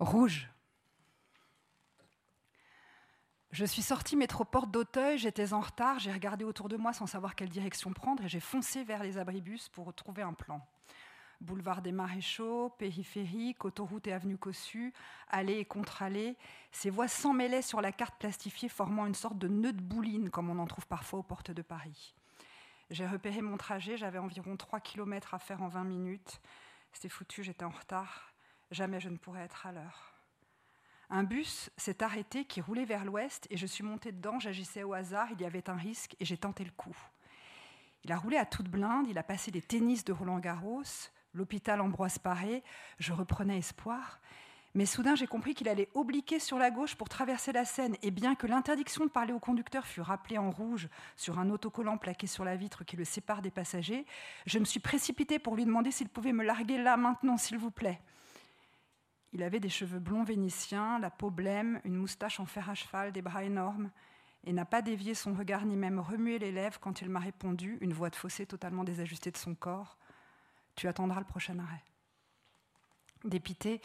Rouge. Je suis sortie métro porte d'Auteuil, j'étais en retard, j'ai regardé autour de moi sans savoir quelle direction prendre et j'ai foncé vers les abribus pour retrouver un plan. Boulevard des Maréchaux, périphérique, autoroute et avenue Cossu, allées et contre-allées, ces voies s'emmêlaient sur la carte plastifiée formant une sorte de nœud de bouline comme on en trouve parfois aux portes de Paris. J'ai repéré mon trajet, j'avais environ 3 km à faire en 20 minutes. C'était foutu, j'étais en retard. Jamais je ne pourrais être à l'heure. Un bus s'est arrêté qui roulait vers l'ouest et je suis montée dedans, j'agissais au hasard, il y avait un risque et j'ai tenté le coup. Il a roulé à toute blinde, il a passé les tennis de Roland Garros, l'hôpital Ambroise Paré, je reprenais espoir. Mais soudain, j'ai compris qu'il allait obliquer sur la gauche pour traverser la Seine. Et bien que l'interdiction de parler au conducteur fût rappelée en rouge sur un autocollant plaqué sur la vitre qui le sépare des passagers, je me suis précipitée pour lui demander s'il pouvait me larguer là maintenant, s'il vous plaît. Il avait des cheveux blonds vénitiens, la peau blême, une moustache en fer à cheval, des bras énormes, et n'a pas dévié son regard ni même remué les lèvres quand il m'a répondu, une voix de fossé totalement désajustée de son corps Tu attendras le prochain arrêt. Dépité,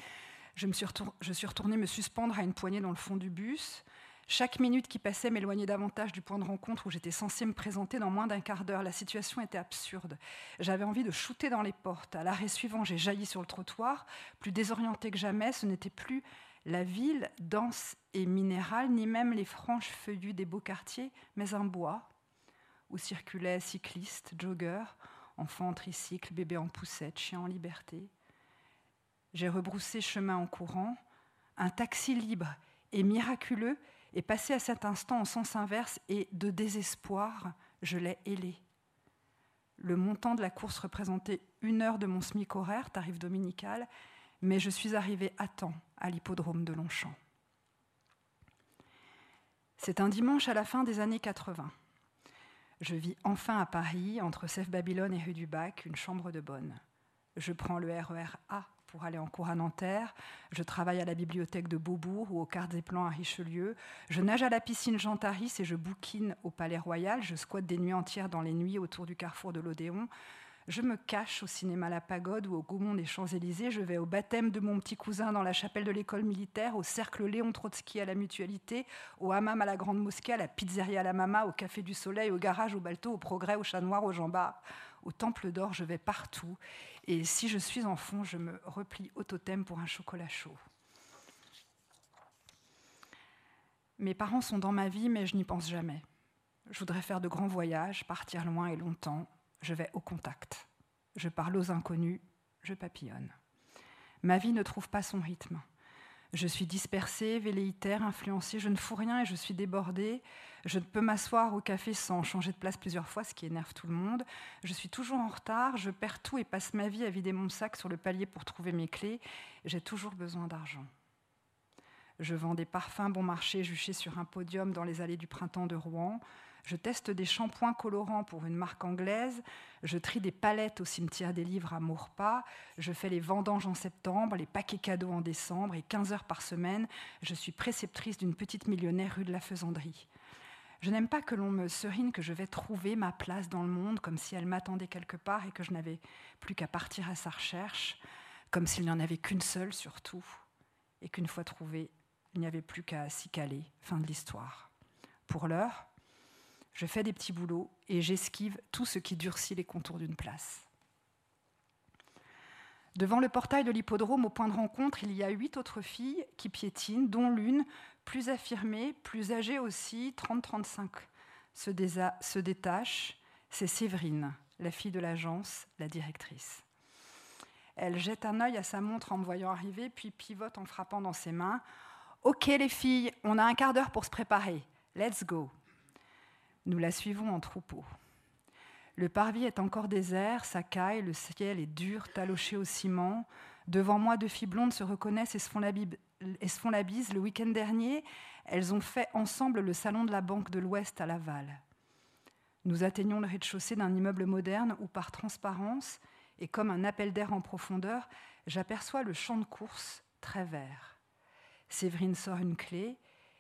je, me suis, je suis retournée me suspendre à une poignée dans le fond du bus. Chaque minute qui passait m'éloignait davantage du point de rencontre où j'étais censée me présenter dans moins d'un quart d'heure. La situation était absurde. J'avais envie de shooter dans les portes. À l'arrêt suivant, j'ai jailli sur le trottoir. Plus désorientée que jamais, ce n'était plus la ville dense et minérale, ni même les franches feuillues des beaux quartiers, mais un bois où circulaient cyclistes, joggeurs, enfants en tricycle, bébés en poussette, chiens en liberté. J'ai rebroussé chemin en courant. Un taxi libre et miraculeux et passé à cet instant en sens inverse et de désespoir, je l'ai ailé. Le montant de la course représentait une heure de mon SMIC horaire, tarif dominical, mais je suis arrivée à temps à l'hippodrome de Longchamp. C'est un dimanche à la fin des années 80. Je vis enfin à Paris, entre Sèvres Babylone et rue du Bac, une chambre de bonne. Je prends le RER e pour aller en cours à Nanterre. Je travaille à la bibliothèque de Beaubourg ou au quart des plans à Richelieu. Je nage à la piscine Jean Taris et je bouquine au Palais Royal. Je squatte des nuits entières dans les nuits autour du carrefour de l'Odéon. Je me cache au cinéma La Pagode ou au Gaumont des Champs-Élysées. Je vais au baptême de mon petit cousin dans la chapelle de l'école militaire, au cercle Léon Trotsky à la Mutualité, au hammam à la Grande Mosquée, à la pizzeria à la Mama, au Café du Soleil, au garage, au Balto, au Progrès, au Chat Noir, au Jambard, au Temple d'Or. Je vais partout. Et si je suis en fond, je me replie au totem pour un chocolat chaud. Mes parents sont dans ma vie, mais je n'y pense jamais. Je voudrais faire de grands voyages, partir loin et longtemps. Je vais au contact. Je parle aux inconnus, je papillonne. Ma vie ne trouve pas son rythme. Je suis dispersée, velléitaire, influencée, je ne fous rien et je suis débordée. Je ne peux m'asseoir au café sans changer de place plusieurs fois, ce qui énerve tout le monde. Je suis toujours en retard, je perds tout et passe ma vie à vider mon sac sur le palier pour trouver mes clés. J'ai toujours besoin d'argent. Je vends des parfums bon marché juchés sur un podium dans les allées du printemps de Rouen. Je teste des shampoings colorants pour une marque anglaise. Je trie des palettes au cimetière des livres à Maurepas. Je fais les vendanges en septembre, les paquets cadeaux en décembre et 15 heures par semaine. Je suis préceptrice d'une petite millionnaire rue de la Faisanderie. Je n'aime pas que l'on me serine que je vais trouver ma place dans le monde comme si elle m'attendait quelque part et que je n'avais plus qu'à partir à sa recherche, comme s'il n'y en avait qu'une seule surtout, et qu'une fois trouvée, il n'y avait plus qu'à s'y caler. Fin de l'histoire. Pour l'heure, je fais des petits boulots et j'esquive tout ce qui durcit les contours d'une place. Devant le portail de l'hippodrome, au point de rencontre, il y a huit autres filles qui piétinent, dont l'une, plus affirmée, plus âgée aussi, 30-35, se, détache. C'est Séverine, la fille de l'agence, la directrice. Elle jette un œil à sa montre en me voyant arriver, puis pivote en frappant dans ses mains. Ok les filles, on a un quart d'heure pour se préparer. Let's go. Nous la suivons en troupeau. Le parvis est encore désert, sa caille, le ciel est dur, taloché au ciment. Devant moi, deux filles blondes se reconnaissent et se font la, bise. Le week-end dernier, elles ont fait ensemble le salon de la Banque de l'Ouest à Laval. Nous atteignons le rez-de-chaussée d'un immeuble moderne où, par transparence et comme un appel d'air en profondeur, j'aperçois le champ de course très vert. Séverine sort une clé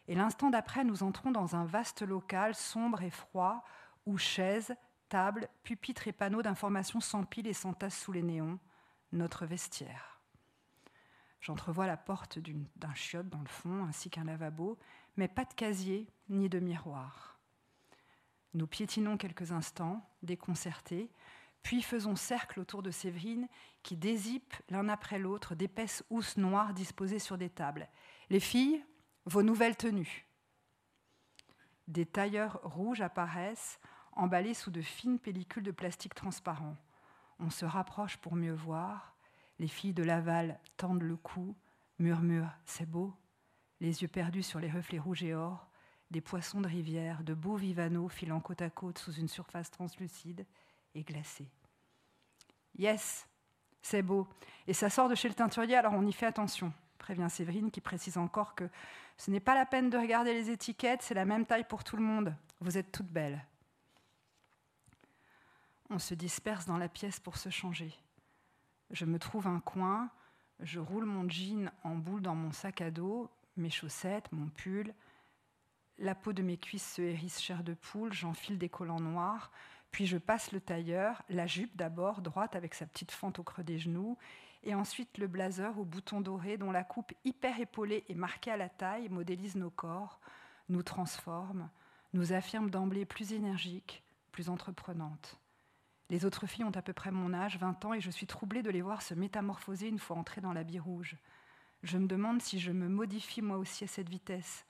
et l'instant d'après, nous entrons dans un vaste local sombre et froid où chaises, tables, pupitres et panneaux d'information s'empilent et s'entassent sous les néons, notre vestiaire. J'entrevois la porte d'un chiotte dans le fond, ainsi qu'un lavabo, mais pas de casier ni de miroir. Nous piétinons quelques instants, déconcertés, puis faisons cercle autour de Séverine, qui dézippe l'un après l'autre d'épaisses housses noires disposées sur des tables. Les filles, vos nouvelles tenues. Des tailleurs rouges apparaissent, emballés sous de fines pellicules de plastique transparent. On se rapproche pour mieux voir. Les filles de Laval tendent le cou, murmurent C'est beau. Les yeux perdus sur les reflets rouges et or, des poissons de rivière, de beaux vivanos filant côte à côte sous une surface translucide et glacée. Yes, c'est beau. Et ça sort de chez le teinturier, alors on y fait attention, prévient Séverine, qui précise encore que ce n'est pas la peine de regarder les étiquettes, c'est la même taille pour tout le monde. Vous êtes toutes belles. On se disperse dans la pièce pour se changer. Je me trouve un coin, je roule mon jean en boule dans mon sac à dos, mes chaussettes, mon pull. La peau de mes cuisses se hérisse chair de poule, j'enfile des collants noirs, puis je passe le tailleur, la jupe d'abord, droite avec sa petite fente au creux des genoux, et ensuite le blazer au bouton doré dont la coupe hyper épaulée et marquée à la taille modélise nos corps, nous transforme, nous affirme d'emblée plus énergiques, plus entreprenantes. Les autres filles ont à peu près mon âge, 20 ans, et je suis troublée de les voir se métamorphoser une fois entrées dans l'habit rouge. Je me demande si je me modifie moi aussi à cette vitesse,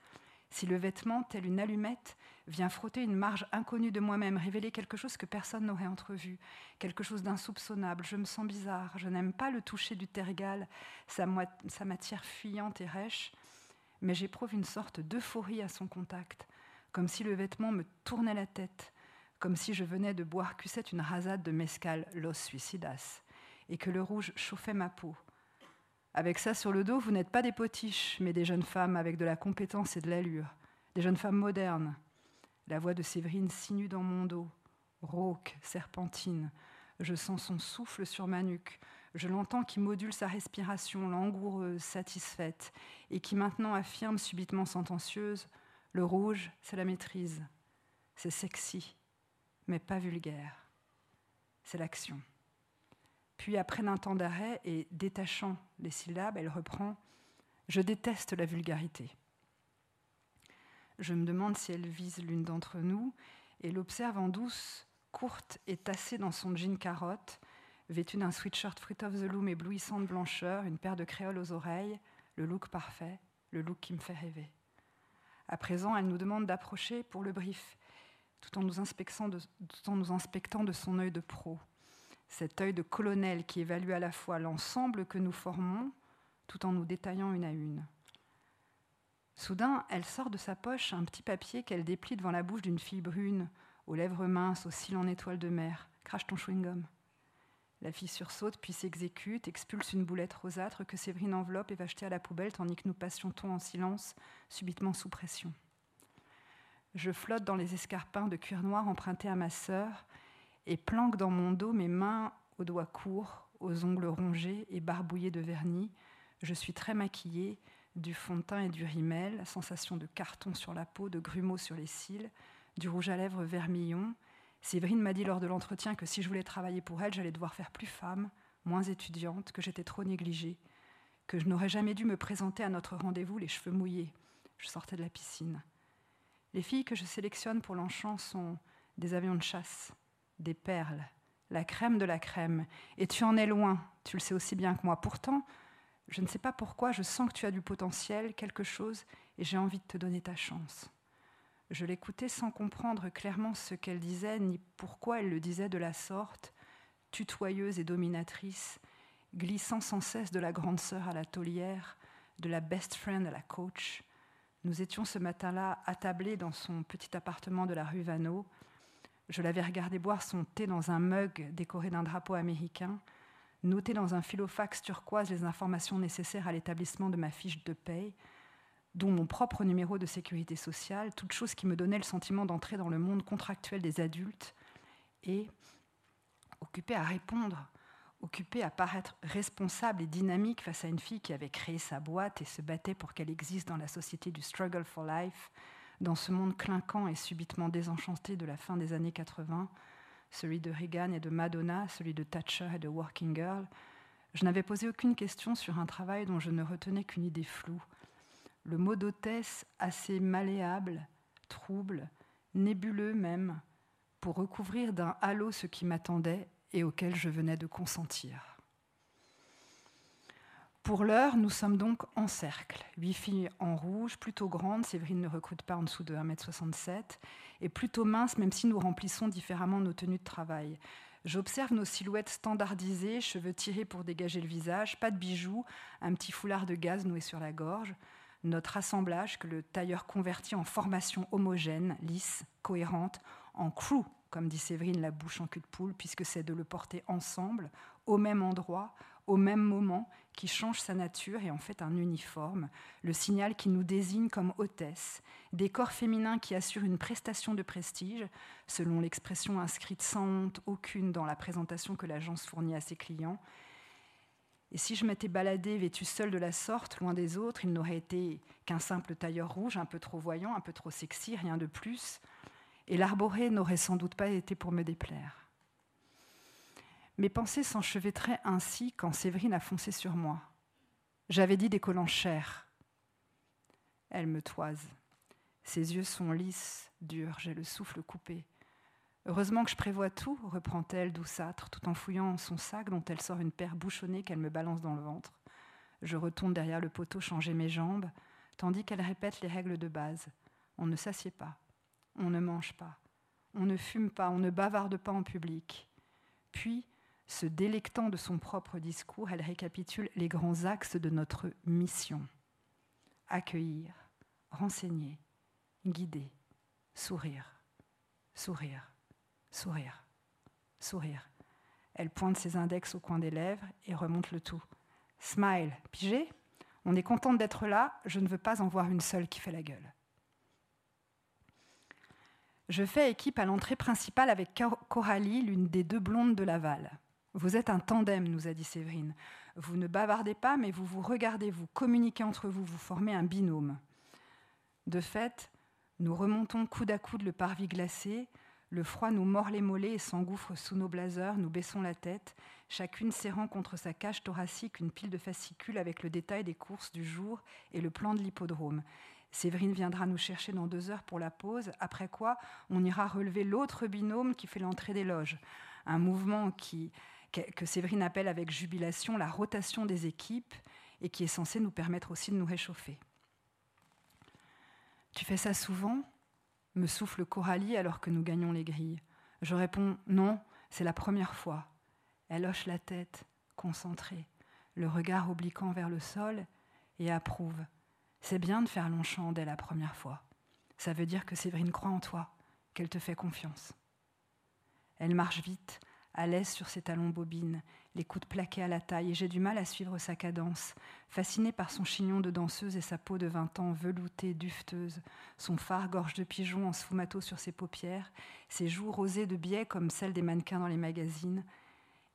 si le vêtement, tel une allumette, vient frotter une marge inconnue de moi-même, révéler quelque chose que personne n'aurait entrevu, quelque chose d'insoupçonnable. Je me sens bizarre, je n'aime pas le toucher du tergal, sa, sa matière fuyante et rêche, mais j'éprouve une sorte d'euphorie à son contact, comme si le vêtement me tournait la tête, comme si je venais de boire cussette une rasade de mescal Los Suicidas, et que le rouge chauffait ma peau. Avec ça sur le dos, vous n'êtes pas des potiches, mais des jeunes femmes avec de la compétence et de l'allure, des jeunes femmes modernes. La voix de Séverine sinue dans mon dos, rauque, serpentine. Je sens son souffle sur ma nuque. Je l'entends qui module sa respiration langoureuse, satisfaite, et qui maintenant affirme subitement sentencieuse Le rouge, c'est la maîtrise. C'est sexy, mais pas vulgaire. C'est l'action. Puis, après un temps d'arrêt et détachant les syllabes, elle reprend Je déteste la vulgarité. Je me demande si elle vise l'une d'entre nous et l'observe en douce, courte et tassée dans son jean carotte, vêtue d'un sweatshirt Fruit of the Loom éblouissant de blancheur, une paire de créoles aux oreilles, le look parfait, le look qui me fait rêver. À présent, elle nous demande d'approcher pour le brief, tout en nous inspectant de, son œil de pro cet œil de colonel qui évalue à la fois l'ensemble que nous formons tout en nous détaillant une à une. Soudain, elle sort de sa poche un petit papier qu'elle déplie devant la bouche d'une fille brune, aux lèvres minces, au cils en étoile de mer. Crache ton chewing-gum. La fille sursaute, puis s'exécute, expulse une boulette rosâtre que Séverine enveloppe et va jeter à la poubelle, tandis que nous patientons en silence, subitement sous pression. Je flotte dans les escarpins de cuir noir empruntés à ma sœur, et planque dans mon dos mes mains aux doigts courts, aux ongles rongés et barbouillés de vernis. Je suis très maquillée, du fond de teint et du rimel, sensation de carton sur la peau, de grumeaux sur les cils, du rouge à lèvres vermillon. Séverine m'a dit lors de l'entretien que si je voulais travailler pour elle, j'allais devoir faire plus femme, moins étudiante, que j'étais trop négligée, que je n'aurais jamais dû me présenter à notre rendez-vous les cheveux mouillés. Je sortais de la piscine. Les filles que je sélectionne pour l'enchant sont des avions de chasse, des perles, la crème de la crème, et tu en es loin, tu le sais aussi bien que moi. Pourtant, je ne sais pas pourquoi, je sens que tu as du potentiel, quelque chose, et j'ai envie de te donner ta chance. Je l'écoutais sans comprendre clairement ce qu'elle disait, ni pourquoi elle le disait de la sorte, tutoyeuse et dominatrice, glissant sans cesse de la grande sœur à la taulière, de la best friend à la coach. Nous étions ce matin-là attablés dans son petit appartement de la rue Vanneau, je l'avais regardé boire son thé dans un mug décoré d'un drapeau américain, noter dans un filofax turquoise les informations nécessaires à l'établissement de ma fiche de paye, dont mon propre numéro de sécurité sociale, toute chose qui me donnait le sentiment d'entrer dans le monde contractuel des adultes, et occupé à répondre, occupé à paraître responsable et dynamique face à une fille qui avait créé sa boîte et se battait pour qu'elle existe dans la société du struggle for life, dans ce monde clinquant et subitement désenchanté de la fin des années 80, celui de Reagan et de Madonna, celui de Thatcher et de Working Girl, Je n'avais posé aucune question sur un travail dont je ne retenais qu'une idée floue. Le mot d'hôtesse assez malléable, trouble, nébuleux même, pour recouvrir d'un halo ce qui m'attendait et auquel je venais de consentir. Pour l'heure, nous sommes donc en cercle. Huit filles en rouge, plutôt grandes, Séverine ne recrute pas en dessous de 1m67, et plutôt minces, même si nous remplissons différemment nos tenues de travail. J'observe nos silhouettes standardisées, cheveux tirés pour dégager le visage, pas de bijoux, un petit foulard de gaz noué sur la gorge. Notre assemblage que le tailleur convertit en formation homogène, lisse, cohérente, en crew, comme dit Séverine, la bouche en cul de poule, puisque c'est de le porter ensemble, au même endroit, au même moment, qui change sa nature et en fait un uniforme, le signal qui nous désigne comme hôtesse, des corps féminins qui assurent une prestation de prestige, selon l'expression inscrite sans honte aucune dans la présentation que l'agence fournit à ses clients. Et si je m'étais baladée vêtue seule de la sorte, loin des autres, il n'aurait été qu'un simple tailleur rouge, un peu trop voyant, un peu trop sexy, rien de plus. Et l'arboré n'aurait sans doute pas été pour me déplaire. Mes pensées s'enchevêtraient ainsi quand Séverine a foncé sur moi. J'avais dit des collants chers. Elle me toise. Ses yeux sont lisses, durs, j'ai le souffle coupé. Heureusement que je prévois tout, reprend-elle douceâtre, tout en fouillant son sac dont elle sort une paire bouchonnée qu'elle me balance dans le ventre. Je retourne derrière le poteau changer mes jambes, tandis qu'elle répète les règles de base. On ne s'assied pas, on ne mange pas, on ne fume pas, on ne bavarde pas en public. Puis, se délectant de son propre discours, elle récapitule les grands axes de notre mission. Accueillir, renseigner, guider, sourire, sourire, sourire, sourire. Elle pointe ses index au coin des lèvres et remonte le tout. Smile, pigé On est contente d'être là, je ne veux pas en voir une seule qui fait la gueule. Je fais équipe à l'entrée principale avec Coralie, l'une des deux blondes de Laval. Vous êtes un tandem, nous a dit Séverine. Vous ne bavardez pas, mais vous vous regardez, vous communiquez entre vous, vous formez un binôme. De fait, nous remontons coude à coude le parvis glacé, le froid nous mord les mollets et s'engouffre sous nos blazers, nous baissons la tête, chacune serrant contre sa cage thoracique une pile de fascicules avec le détail des courses du jour et le plan de l'hippodrome. Séverine viendra nous chercher dans deux heures pour la pause, après quoi on ira relever l'autre binôme qui fait l'entrée des loges. Un mouvement que Séverine appelle avec jubilation la rotation des équipes et qui est censée nous permettre aussi de nous réchauffer. Tu fais ça souvent? Me souffle Coralie alors que nous gagnons les grilles. Je réponds non, c'est la première fois. Elle hoche la tête, concentrée, le regard obliquant vers le sol, et approuve. C'est bien de faire Longchamp dès la première fois. Ça veut dire que Séverine croit en toi, qu'elle te fait confiance. Elle marche vite, à l'aise sur ses talons bobines, les coudes plaqués à la taille, et j'ai du mal à suivre sa cadence, fascinée par son chignon de danseuse et sa peau de vingt ans veloutée, dufteuse, son phare gorge de pigeon en sfumato sur ses paupières, ses joues rosées de biais comme celles des mannequins dans les magazines.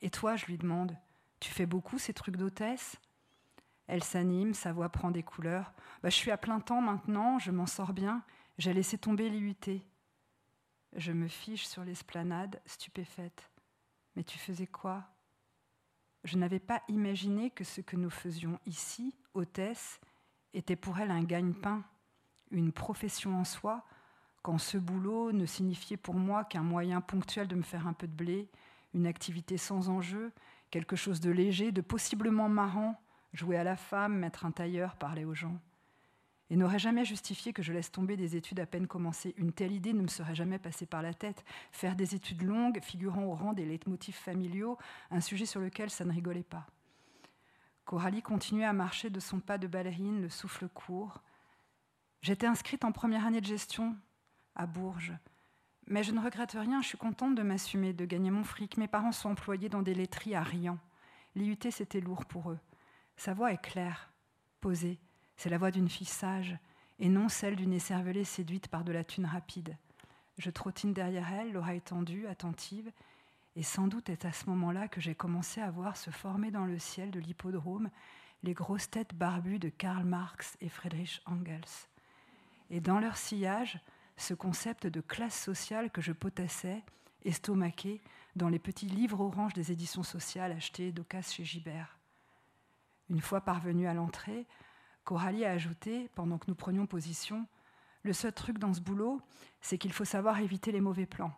Et toi, je lui demande, tu fais beaucoup ces trucs d'hôtesse? Elle s'anime, sa voix prend des couleurs. Bah, je suis à plein temps maintenant, je m'en sors bien, j'ai laissé tomber l'IUT. Je me fiche sur l'esplanade, stupéfaite. Mais tu faisais quoi? Je n'avais pas imaginé que ce que nous faisions ici, hôtesse, était pour elle un gagne-pain, une profession en soi, quand ce boulot ne signifiait pour moi qu'un moyen ponctuel de me faire un peu de blé, une activité sans enjeu, quelque chose de léger, de possiblement marrant, jouer à la femme, mettre un tailleur, parler aux gens et n'aurait jamais justifié que je laisse tomber des études à peine commencées. Une telle idée ne me serait jamais passée par la tête. Faire des études longues, figurant au rang des leitmotifs familiaux, un sujet sur lequel ça ne rigolait pas. Coralie continuait à marcher de son pas de ballerine, le souffle court. J'étais inscrite en première année de gestion à Bourges. Mais je ne regrette rien, je suis contente de m'assumer, de gagner mon fric. Mes parents sont employés dans des laiteries à Riant. L'IUT, c'était lourd pour eux. Sa voix est claire, posée. C'est la voix d'une fille sage et non celle d'une écervelée séduite par de la thune rapide. Je trottine derrière elle, l'oreille tendue, attentive, et sans doute est à ce moment-là que j'ai commencé à voir se former dans le ciel de l'hippodrome les grosses têtes barbues de Karl Marx et Friedrich Engels. Et dans leur sillage, ce concept de classe sociale que je potassais, estomaqué, dans les petits livres oranges des éditions sociales achetés d'Ocas chez Gibert. Une fois parvenue à l'entrée, Coralie a ajouté, pendant que nous prenions position, Le seul truc dans ce boulot, c'est qu'il faut savoir éviter les mauvais plans.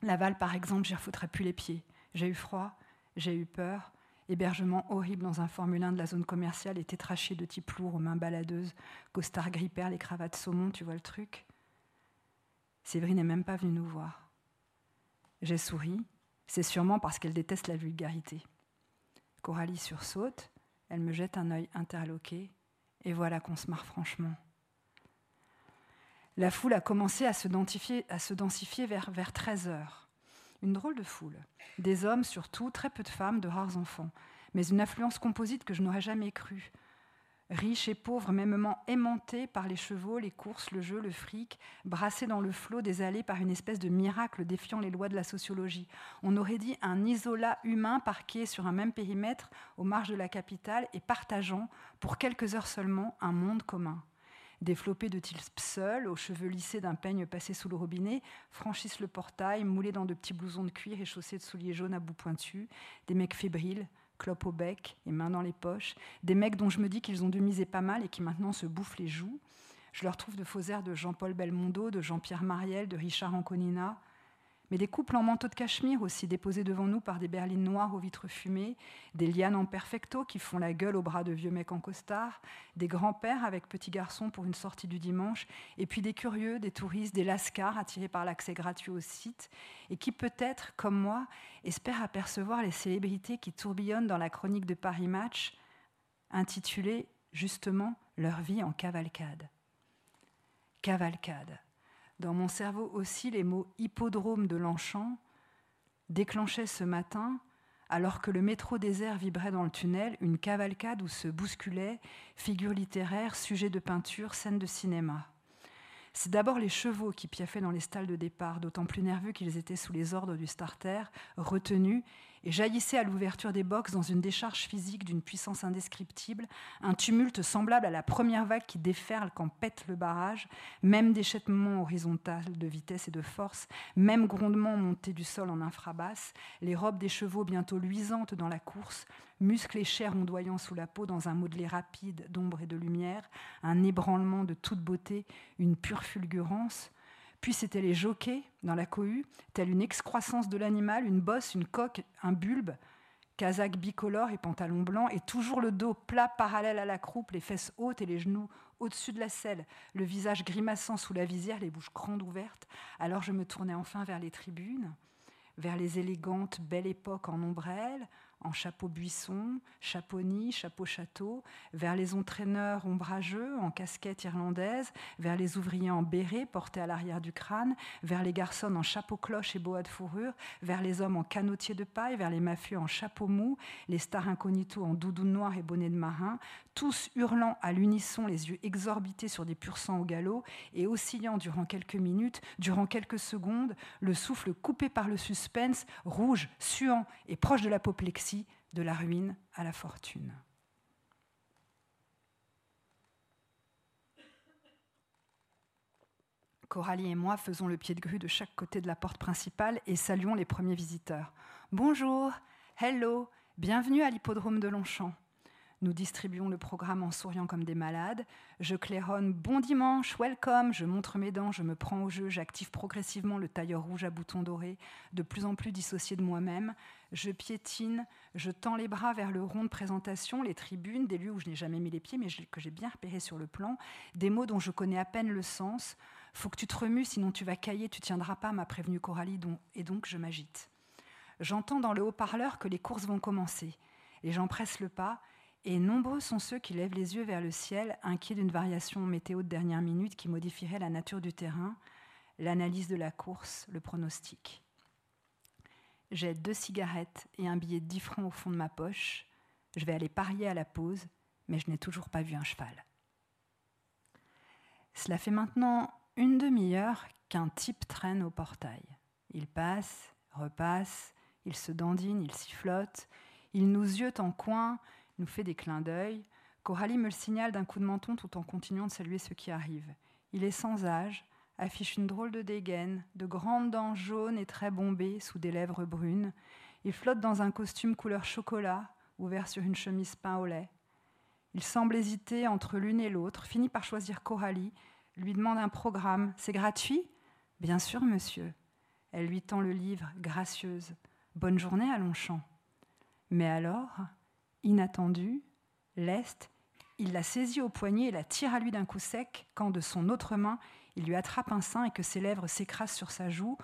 Laval, par exemple, j'y refoutrais plus les pieds. J'ai eu froid, j'ai eu peur. Hébergement horrible dans un Formule 1 de la zone commerciale et tétraché de type lourd aux mains baladeuses, costard grippère, les cravates saumon, tu vois le truc Séverine n'est même pas venue nous voir. J'ai souri, c'est sûrement parce qu'elle déteste la vulgarité. Coralie sursaute, elle me jette un œil interloqué, et voilà qu'on se marre franchement. La foule a commencé à se densifier, vers 13 heures. Une drôle de foule. Des hommes surtout, très peu de femmes, de rares enfants. Mais une affluence composite que je n'aurais jamais crue. Riches et pauvres, mêmement aimantés par les chevaux, les courses, le jeu, le fric, brassés dans le flot des allées par une espèce de miracle défiant les lois de la sociologie. On aurait dit un isolat humain parqué sur un même périmètre aux marges de la capitale et partageant, pour quelques heures seulement, un monde commun. Des de type seuls, aux cheveux lissés d'un peigne passé sous le robinet, franchissent le portail, moulés dans de petits blousons de cuir et chaussés de souliers jaunes à bout pointu. Des mecs fébriles, clopes au bec et mains dans les poches. Des mecs dont je me dis qu'ils ont demisé pas mal et qui maintenant se bouffent les joues. Je leur trouve de faux airs de Jean-Paul Belmondo, de Jean-Pierre Mariel, de Richard Anconina, mais des couples en manteau de cachemire aussi déposés devant nous par des berlines noires aux vitres fumées, des lianes en perfecto qui font la gueule aux bras de vieux mecs en costard, des grands-pères avec petits garçons pour une sortie du dimanche, et puis des curieux, des touristes, des lascars attirés par l'accès gratuit au site, et qui peut-être, comme moi, espèrent apercevoir les célébrités qui tourbillonnent dans la chronique de Paris Match, intitulée justement Leur vie en cavalcade. Cavalcade dans mon cerveau aussi, les mots hippodrome de Longchamp déclenchaient ce matin, alors que le métro désert vibrait dans le tunnel, une cavalcade où se bousculaient figures littéraires, sujets de peinture, scènes de cinéma. C'est d'abord les chevaux qui piaffaient dans les stalles de départ, d'autant plus nerveux qu'ils étaient sous les ordres du starter, retenus et jaillissait à l'ouverture des box dans une décharge physique d'une puissance indescriptible, un tumulte semblable à la première vague qui déferle quand pète le barrage, même déchettement horizontal de vitesse et de force, même grondement monté du sol en infrabasse, les robes des chevaux bientôt luisantes dans la course, muscles et chair ondoyant sous la peau dans un modelé rapide d'ombre et de lumière, un ébranlement de toute beauté, une pure fulgurance, puis c'était les jockeys dans la cohue, telle une excroissance de l'animal, une bosse, une coque, un bulbe, casaque bicolore et pantalon blanc, et toujours le dos plat parallèle à la croupe, les fesses hautes et les genoux au-dessus de la selle, le visage grimaçant sous la visière, les bouches grandes ouvertes. Alors je me tournais enfin vers les tribunes, vers les élégantes belles époques en ombrelle, en chapeau buisson, chapeau-nid, chapeau-château, vers les entraîneurs ombrageux en casquette irlandaise, vers les ouvriers en béret portés à l'arrière du crâne, vers les garçons en chapeau-cloche et boa de fourrure, vers les hommes en canotier de paille, vers les mafieux en chapeau mou, les stars incognito en doudoune noire et bonnet de marin, tous hurlant à l'unisson, les yeux exorbités sur des pur sang au galop, et oscillant durant quelques minutes, durant quelques secondes, le souffle coupé par le suspense, rouge, suant et proche de l'apoplexie, de la ruine à la fortune. Coralie et moi faisons le pied de grue de chaque côté de la porte principale et saluons les premiers visiteurs. Bonjour, hello, bienvenue à l'hippodrome de Longchamp. Nous distribuons le programme en souriant comme des malades. Je claironne Bon dimanche, welcome. Je montre mes dents, je me prends au jeu, j'active progressivement le tailleur rouge à boutons dorés, de plus en plus dissocié de moi-même. Je piétine, je tends les bras vers le rond de présentation, les tribunes, des lieux où je n'ai jamais mis les pieds, mais que j'ai bien repérés sur le plan, des mots dont je connais à peine le sens. Faut que tu te remues, sinon tu vas cailler, tu tiendras pas, m'a prévenu Coralie, et donc je m'agite. J'entends dans le haut-parleur que les courses vont commencer. Les gens pressent le pas et nombreux sont ceux qui lèvent les yeux vers le ciel, inquiets d'une variation météo de dernière minute qui modifierait la nature du terrain, l'analyse de la course, le pronostic. J'ai deux cigarettes et un billet de 10 francs au fond de ma poche. Je vais aller parier à la pause, mais je n'ai toujours pas vu un cheval. Cela fait maintenant une demi-heure qu'un type traîne au portail. Il passe, repasse, il se dandine, il sifflote, il nous ziote en coin, nous fait des clins d'œil. Coralie me le signale d'un coup de menton tout en continuant de saluer ceux qui arrivent. Il est sans âge, affiche une drôle de dégaine, de grandes dents jaunes et très bombées sous des lèvres brunes. Il flotte dans un costume couleur chocolat, ouvert sur une chemise pain au lait. Il semble hésiter entre l'une et l'autre, finit par choisir Coralie, lui demande un programme. C'est gratuit? Bien sûr, monsieur. Elle lui tend le livre, gracieuse. Bonne journée à Longchamp. Mais alors, inattendu, leste, il la saisit au poignet et la tire à lui d'un coup sec, quand de son autre main, il lui attrape un sein et que ses lèvres s'écrasent sur sa joue,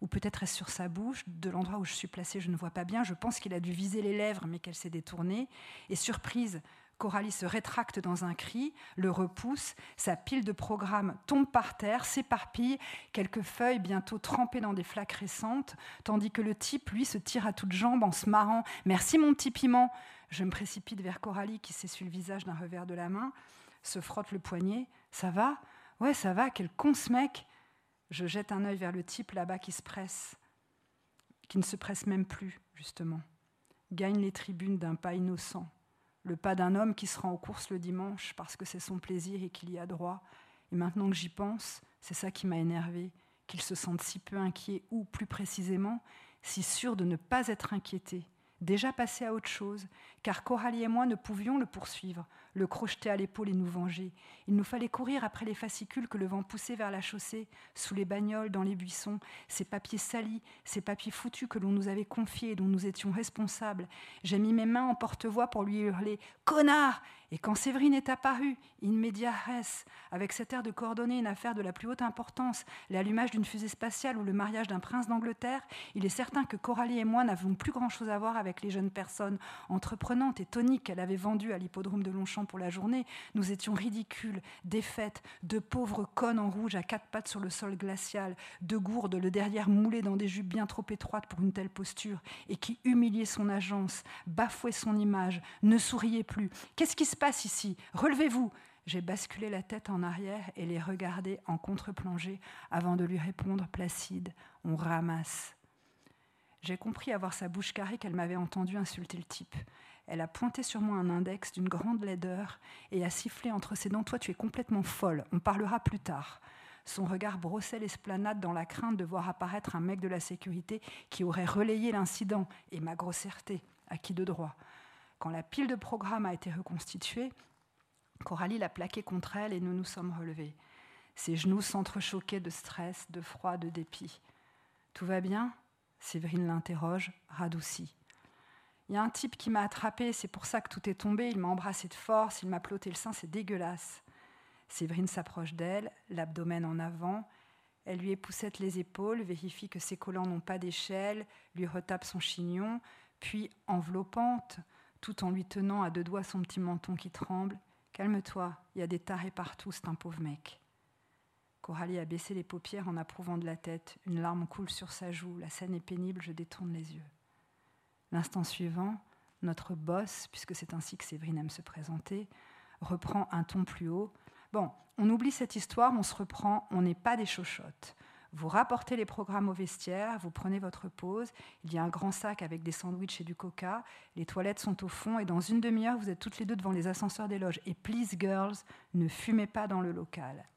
ou peut-être sur sa bouche, de l'endroit où je suis placée, je ne vois pas bien, je pense qu'il a dû viser les lèvres, mais qu'elle s'est détournée, et surprise, Coralie se rétracte dans un cri, le repousse, sa pile de programmes tombe par terre, s'éparpille, quelques feuilles bientôt trempées dans des flaques récentes, tandis que le type, lui, se tire à toutes jambes en se marrant. Merci mon petit piment. Je me précipite vers Coralie qui s'essuie le visage d'un revers de la main, se frotte le poignet. Ça va? Ouais, ça va, quel con ce mec Je jette un œil vers le type là-bas qui se presse, qui ne se presse même plus, justement. Gagne les tribunes d'un pas innocent le pas d'un homme qui se rend aux courses le dimanche parce que c'est son plaisir et qu'il y a droit. Et maintenant que j'y pense, c'est ça qui m'a énervé, qu'il se sente si peu inquiet ou, plus précisément, si sûr de ne pas être inquiété, déjà passé à autre chose, car Coralie et moi ne pouvions le poursuivre le crocheter à l'épaule et nous venger. Il nous fallait courir après les fascicules que le vent poussait vers la chaussée, sous les bagnoles, dans les buissons, ces papiers salis, ces papiers foutus que l'on nous avait confiés et dont nous étions responsables. J'ai mis mes mains en porte-voix pour lui hurler Connard Et quand Séverine est apparue, in media res, avec cet air de coordonner une affaire de la plus haute importance, l'allumage d'une fusée spatiale ou le mariage d'un prince d'Angleterre, il est certain que Coralie et moi n'avons plus grand-chose à voir avec les jeunes personnes entreprenantes et toniques qu'elle avait vendues à l'hippodrome de Longchamp pour la journée. Nous étions ridicules, défaites, de pauvres connes en rouge à quatre pattes sur le sol glacial, de gourdes, le derrière moulé dans des jupes bien trop étroites pour une telle posture, et qui humiliait son agence, bafouait son image, ne souriait plus. Qu'est-ce qui se passe ici Relevez-vous j'ai basculé la tête en arrière et les regardé en contre-plongée avant de lui répondre placide On ramasse. J'ai compris à voir sa bouche carrée qu'elle m'avait entendu insulter le type. Elle a pointé sur moi un index d'une grande laideur et a sifflé entre ses dents Toi, tu es complètement folle, on parlera plus tard. Son regard brossait l'esplanade dans la crainte de voir apparaître un mec de la sécurité qui aurait relayé l'incident et ma grossièreté, à qui de droit. Quand la pile de programme a été reconstituée, Coralie l'a plaqué contre elle et nous nous sommes relevés. Ses genoux s'entrechoquaient de stress, de froid, de dépit. Tout va bien? Séverine l'interroge, radoucie. Il y a un type qui m'a attrapé, c'est pour ça que tout est tombé. Il m'a embrassé de force, il m'a ploté le sein, c'est dégueulasse. Séverine s'approche d'elle, l'abdomen en avant. Elle lui époussette les épaules, vérifie que ses collants n'ont pas d'échelle, lui retape son chignon, puis, enveloppante, tout en lui tenant à deux doigts son petit menton qui tremble, Calme-toi, il y a des tarés partout, c'est un pauvre mec. Coralie a baissé les paupières en approuvant de la tête. Une larme coule sur sa joue. La scène est pénible, je détourne les yeux. L'instant suivant, notre boss, puisque c'est ainsi que Séverine aime se présenter, reprend un ton plus haut. Bon, on oublie cette histoire, on se reprend, on n'est pas des chochottes. Vous rapportez les programmes au vestiaire, vous prenez votre pause, il y a un grand sac avec des sandwichs et du coca, les toilettes sont au fond et dans une demi-heure, vous êtes toutes les deux devant les ascenseurs des loges. Et please girls, ne fumez pas dans le local.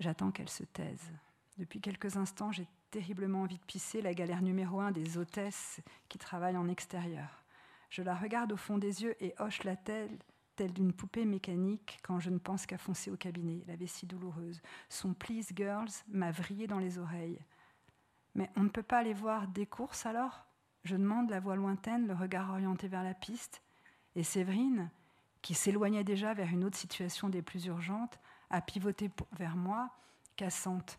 J'attends qu'elle se taise. Depuis quelques instants, j'ai terriblement envie de pisser, la galère numéro un des hôtesses qui travaillent en extérieur. Je la regarde au fond des yeux et hoche la tête telle d'une poupée mécanique quand je ne pense qu'à foncer au cabinet, la vessie douloureuse. Son Please Girls m'a vrillé dans les oreilles. Mais on ne peut pas aller voir des courses alors? Je demande, la voix lointaine, le regard orienté vers la piste. Et Séverine, qui s'éloignait déjà vers une autre situation des plus urgentes, a pivoté vers moi, cassante.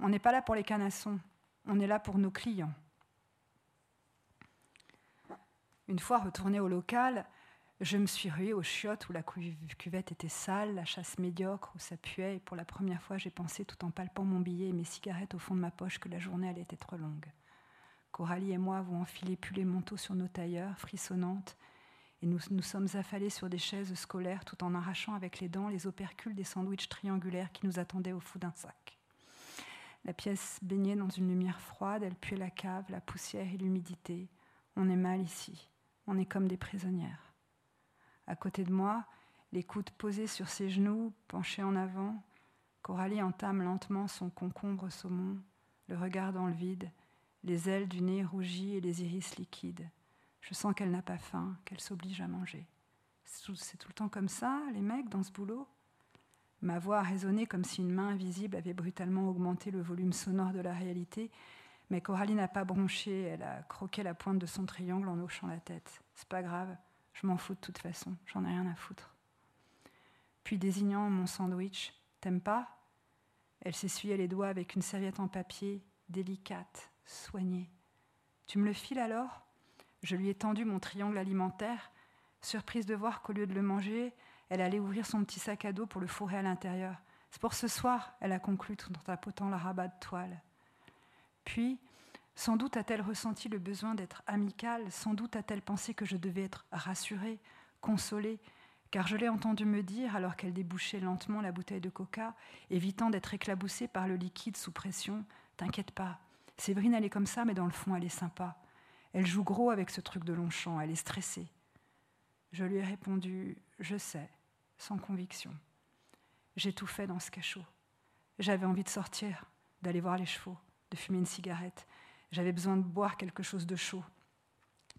On n'est pas là pour les canassons, on est là pour nos clients. Une fois retournée au local, je me suis ruée aux chiottes où la cuvette était sale, la chasse médiocre où ça puait, et pour la première fois j'ai pensé tout en palpant mon billet et mes cigarettes au fond de ma poche que la journée allait être longue. Coralie et moi avons enfilé plus les manteaux sur nos tailleurs, frissonnantes, et nous nous sommes affalés sur des chaises scolaires tout en arrachant avec les dents les opercules des sandwichs triangulaires qui nous attendaient au fond d'un sac. La pièce baignait dans une lumière froide, elle puait la cave, la poussière et l'humidité. On est mal ici, on est comme des prisonnières. À côté de moi, les coudes posés sur ses genoux, penchés en avant, Coralie entame lentement son concombre saumon, le regard dans le vide, les ailes du nez rougi et les iris liquides. Je sens qu'elle n'a pas faim, qu'elle s'oblige à manger. C'est tout le temps comme ça, les mecs, dans ce boulot? Ma voix a résonné comme si une main invisible avait brutalement augmenté le volume sonore de la réalité, mais Coralie n'a pas bronché, elle a croqué la pointe de son triangle en hochant la tête. C'est pas grave, je m'en fous de toute façon, j'en ai rien à foutre. Puis désignant mon sandwich, T'aimes pas? Elle s'essuyait les doigts avec une serviette en papier, délicate, soignée. Tu me le files alors? Je lui ai tendu mon triangle alimentaire, surprise de voir qu'au lieu de le manger, elle allait ouvrir son petit sac à dos pour le fourrer à l'intérieur. C'est pour ce soir, elle a conclu tout en tapotant la rabat de toile. Puis, sans doute a-t-elle ressenti le besoin d'être amicale, sans doute a-t-elle pensé que je devais être rassurée, consolée, car je l'ai entendu me dire, alors qu'elle débouchait lentement la bouteille de coca, évitant d'être éclaboussée par le liquide sous pression T'inquiète pas, Séverine, elle est comme ça, mais dans le fond, elle est sympa. Elle joue gros avec ce truc de Longchamp, elle est stressée. Je lui ai répondu Je sais, sans conviction. J'ai tout fait dans ce cachot. J'avais envie de sortir, d'aller voir les chevaux, de fumer une cigarette. J'avais besoin de boire quelque chose de chaud.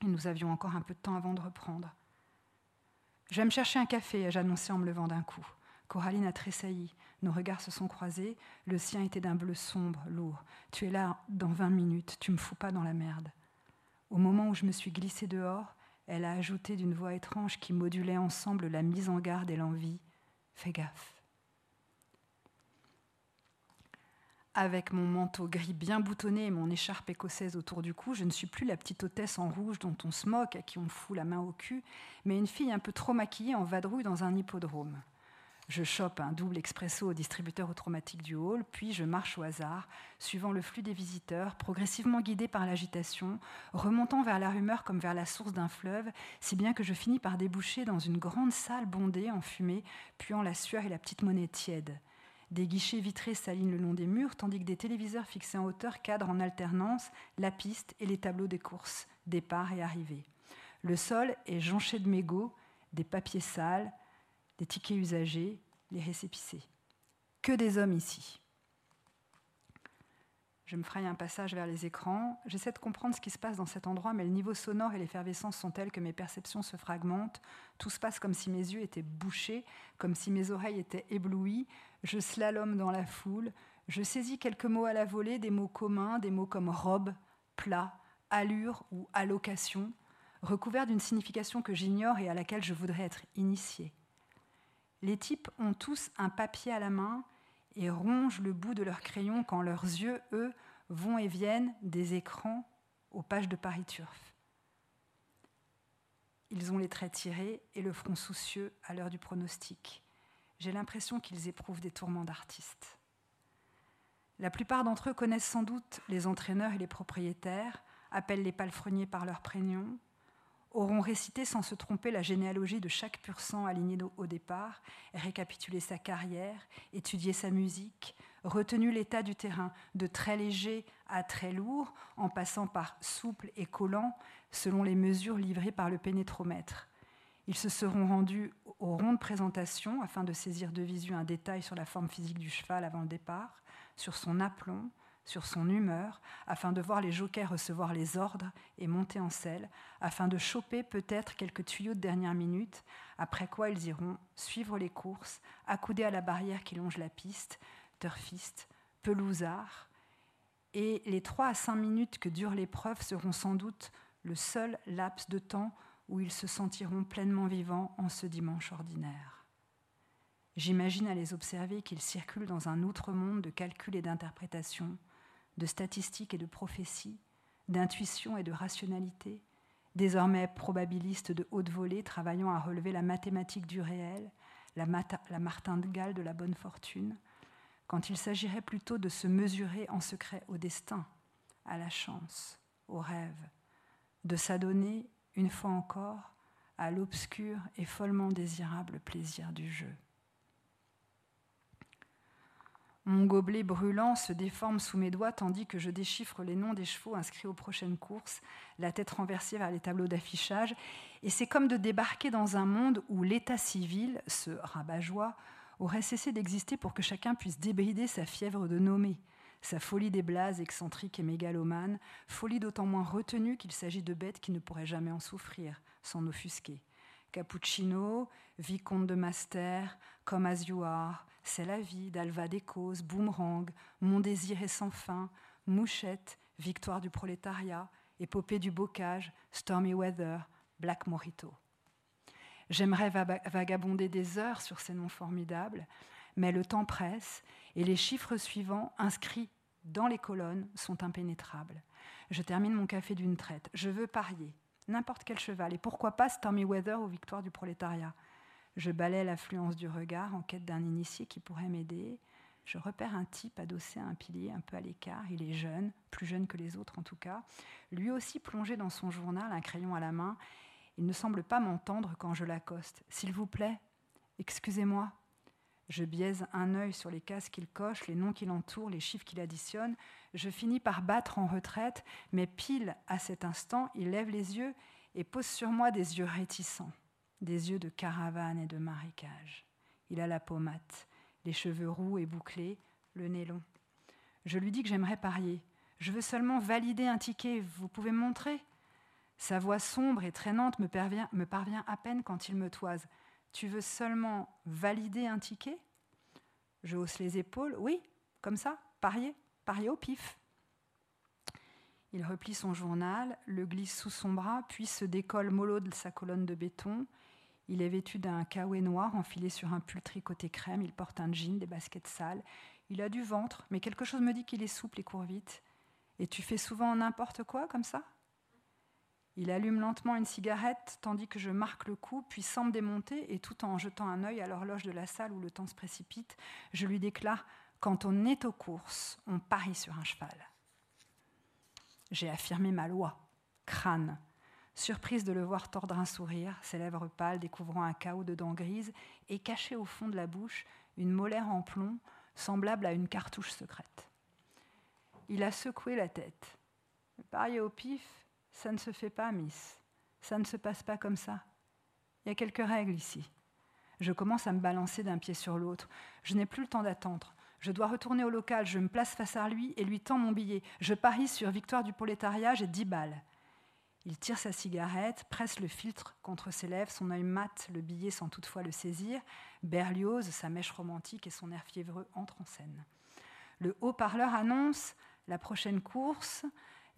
Et nous avions encore un peu de temps avant de reprendre. Je vais me chercher un café, ai-je annoncé en me levant d'un coup. Coraline a tressailli. Nos regards se sont croisés. Le sien était d'un bleu sombre, lourd. Tu es là dans vingt minutes, tu me fous pas dans la merde. Au moment où je me suis glissée dehors, elle a ajouté d'une voix étrange qui modulait ensemble la mise en garde et l'envie Fais gaffe. Avec mon manteau gris bien boutonné et mon écharpe écossaise autour du cou, je ne suis plus la petite hôtesse en rouge dont on se moque, à qui on fout la main au cul, mais une fille un peu trop maquillée en vadrouille dans un hippodrome. Je chope un double expresso au distributeur automatique du hall, puis je marche au hasard, suivant le flux des visiteurs, progressivement guidé par l'agitation, remontant vers la rumeur comme vers la source d'un fleuve, si bien que je finis par déboucher dans une grande salle bondée en fumée, puant la sueur et la petite monnaie tiède. Des guichets vitrés s'alignent le long des murs, tandis que des téléviseurs fixés en hauteur cadrent en alternance la piste et les tableaux des courses, départ et arrivée. Le sol est jonché de mégots, des papiers sales, des tickets usagés, les récépissés. Que des hommes ici. Je me fraye un passage vers les écrans. J'essaie de comprendre ce qui se passe dans cet endroit, mais le niveau sonore et l'effervescence sont tels que mes perceptions se fragmentent. Tout se passe comme si mes yeux étaient bouchés, comme si mes oreilles étaient éblouies. Je slalome dans la foule. Je saisis quelques mots à la volée, des mots communs, des mots comme robe, plat, allure ou allocation, recouverts d'une signification que j'ignore et à laquelle je voudrais être initié. Les types ont tous un papier à la main et rongent le bout de leur crayon quand leurs yeux, eux, vont et viennent des écrans aux pages de Paris Turf. Ils ont les traits tirés et le front soucieux à l'heure du pronostic. J'ai l'impression qu'ils éprouvent des tourments d'artistes. La plupart d'entre eux connaissent sans doute les entraîneurs et les propriétaires, appellent les palefreniers par leur prénom, auront récité sans se tromper la généalogie de chaque pur sang aligné au départ, récapitulé sa carrière, étudié sa musique, retenu l'état du terrain de très léger à très lourd, en passant par souple et collant, selon les mesures livrées par le pénétromètre. Ils se seront rendus aux rondes présentations afin de saisir de visu un détail sur la forme physique du cheval avant le départ, sur son aplomb, sur son humeur, afin de voir les jockeys recevoir les ordres et monter en selle, afin de choper peut-être quelques tuyaux de dernière minute, après quoi ils iront suivre les courses, accoudés à la barrière qui longe la piste, turfistes, pelousards, et les trois à cinq minutes que dure l'épreuve seront sans doute le seul laps de temps où ils se sentiront pleinement vivants en ce dimanche ordinaire. J'imagine à les observer qu'ils circulent dans un autre monde de calcul et d'interprétation, de statistiques et de prophéties, d'intuition et de rationalité, désormais probabilistes de haute volée travaillant à relever la mathématique du réel, la, la martingale de la bonne fortune, quand il s'agirait plutôt de se mesurer en secret au destin, à la chance, au rêve, de s'adonner, une fois encore, à l'obscur et follement désirable plaisir du jeu. Mon gobelet brûlant se déforme sous mes doigts tandis que je déchiffre les noms des chevaux inscrits aux prochaines courses, la tête renversée vers les tableaux d'affichage. Et c'est comme de débarquer dans un monde où l'état civil, ce rabat-joie, aurait cessé d'exister pour que chacun puisse débrider sa fièvre de nommer, sa folie des blases excentrique et mégalomane, folie d'autant moins retenue qu'il s'agit de bêtes qui ne pourraient jamais en souffrir, s'en offusquer. Cappuccino, Vicomte de Master, Comme as you are, C'est la vie, d'Alva Causes, Boomerang, Mon désir est sans fin, Mouchette, Victoire du prolétariat, Épopée du bocage, Stormy Weather, Black Mojito. J'aimerais vagabonder des heures sur ces noms formidables, mais le temps presse et les chiffres suivants inscrits dans les colonnes sont impénétrables. Je termine mon café d'une traite. Je veux parier, n'importe quel cheval, et pourquoi pas Stormy Weather aux victoires du prolétariat? Je balais l'affluence du regard en quête d'un initié qui pourrait m'aider. Je repère un type adossé à un pilier un peu à l'écart. Il est jeune, plus jeune que les autres en tout cas. Lui aussi plongé dans son journal, un crayon à la main. Il ne semble pas m'entendre quand je l'accoste. S'il vous plaît, excusez-moi. Je biaise un œil sur les cases qu'il coche, les noms qu'il entoure, les chiffres qu'il additionne. Je finis par battre en retraite, mais pile à cet instant, il lève les yeux et pose sur moi des yeux réticents, des yeux de caravane et de marécage. Il a la peau mate, les cheveux roux et bouclés, le nez long. Je lui dis que j'aimerais parier. Je veux seulement valider un ticket. Vous pouvez me montrer? Sa voix sombre et traînante me parvient, me parvient à peine quand il me toise. Tu veux seulement valider un ticket? Je hausse les épaules. Oui, comme ça, parier, parier au pif. Il replie son journal, le glisse sous son bras, puis se décolle mollo de sa colonne de béton. Il est vêtu d'un kawaii noir enfilé sur un pull tricoté crème. Il porte un jean, des baskets sales. Il a du ventre, mais quelque chose me dit qu'il est souple et court vite. Et tu fais souvent n'importe quoi comme ça? Il allume lentement une cigarette tandis que je marque le coup, puis me démonter, et tout en jetant un œil à l'horloge de la salle où le temps se précipite, je lui déclare Quand on est aux courses, on parie sur un cheval. J'ai affirmé ma loi. Crâne. Surprise de le voir tordre un sourire, ses lèvres pâles découvrant un chaos de dents grises, et caché au fond de la bouche une molaire en plomb, semblable à une cartouche secrète. Il a secoué la tête. Parier au pif, ça ne se fait pas, Miss. Ça ne se passe pas comme ça. Il y a quelques règles ici. Je commence à me balancer d'un pied sur l'autre. Je n'ai plus le temps d'attendre. Je dois retourner au local. Je me place face à lui et lui tends mon billet. Je parie sur victoire du prolétariat, j'ai dix balles. Il tire sa cigarette, presse le filtre contre ses lèvres, son œil mate le billet sans toutefois le saisir. Berlioz, sa mèche romantique et son air fiévreux entrent en scène. Le haut-parleur annonce la prochaine course.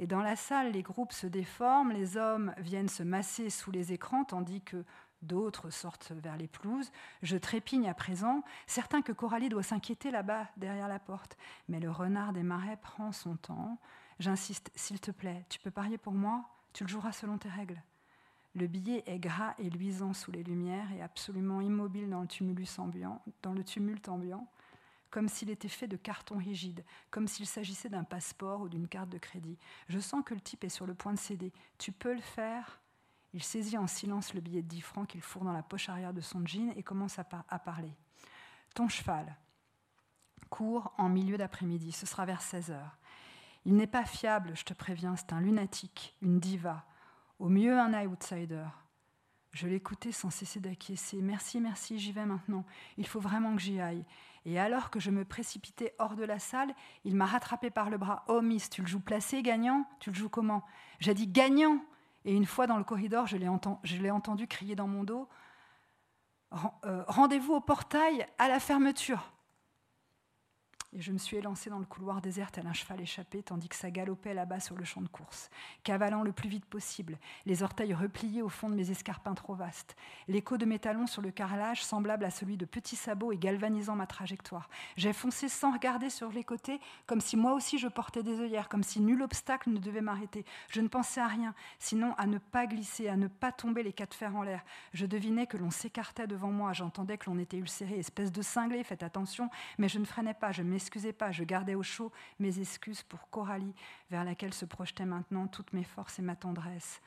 Et dans la salle, les groupes se déforment, les hommes viennent se masser sous les écrans, tandis que d'autres sortent vers les pelouses. Je trépigne à présent, certain que Coralie doit s'inquiéter là-bas, derrière la porte. Mais le renard des marais prend son temps. J'insiste, s'il te plaît, tu peux parier pour moi? Tu le joueras selon tes règles. Le billet est gras et luisant sous les lumières et absolument immobile dans le ambiant, dans le tumulte ambiant comme s'il était fait de carton rigide, comme s'il s'agissait d'un passeport ou d'une carte de crédit. Je sens que le type est sur le point de céder. Tu peux le faire? Il saisit en silence le billet de 10 francs qu'il fourre dans la poche arrière de son jean et commence à, parler. Ton cheval court en milieu d'après-midi, ce sera vers 16 heures. Il n'est pas fiable, je te préviens, c'est un lunatique, une diva, au mieux un outsider. Je l'écoutais sans cesser d'acquiescer. Merci, merci, j'y vais maintenant. Il faut vraiment que j'y aille. Et alors que je me précipitais hors de la salle, il m'a rattrapé par le bras. Oh, Miss, tu le joues placé, gagnant? Tu le joues comment? J'ai dit gagnant Et une fois dans le corridor, je l'ai entendu, crier dans mon dos euh, Rendez-vous au portail à la fermeture. Et je me suis élancée dans le couloir désert tel un cheval échappé, tandis que ça galopait là-bas sur le champ de course, cavalant le plus vite possible, les orteils repliés au fond de mes escarpins trop vastes, l'écho de mes talons sur le carrelage semblable à celui de petits sabots et galvanisant ma trajectoire. J'ai foncé sans regarder sur les côtés, comme si moi aussi je portais des œillères, comme si nul obstacle ne devait m'arrêter. Je ne pensais à rien, sinon à ne pas glisser, à ne pas tomber les quatre fers en l'air. Je devinais que l'on s'écartait devant moi, j'entendais que l'on était ulcéré, espèce de cinglé, faites attention, mais je ne freinais pas, je Excusez pas, je gardais au chaud mes excuses pour Coralie, vers laquelle se projetaient maintenant toutes mes forces et ma tendresse.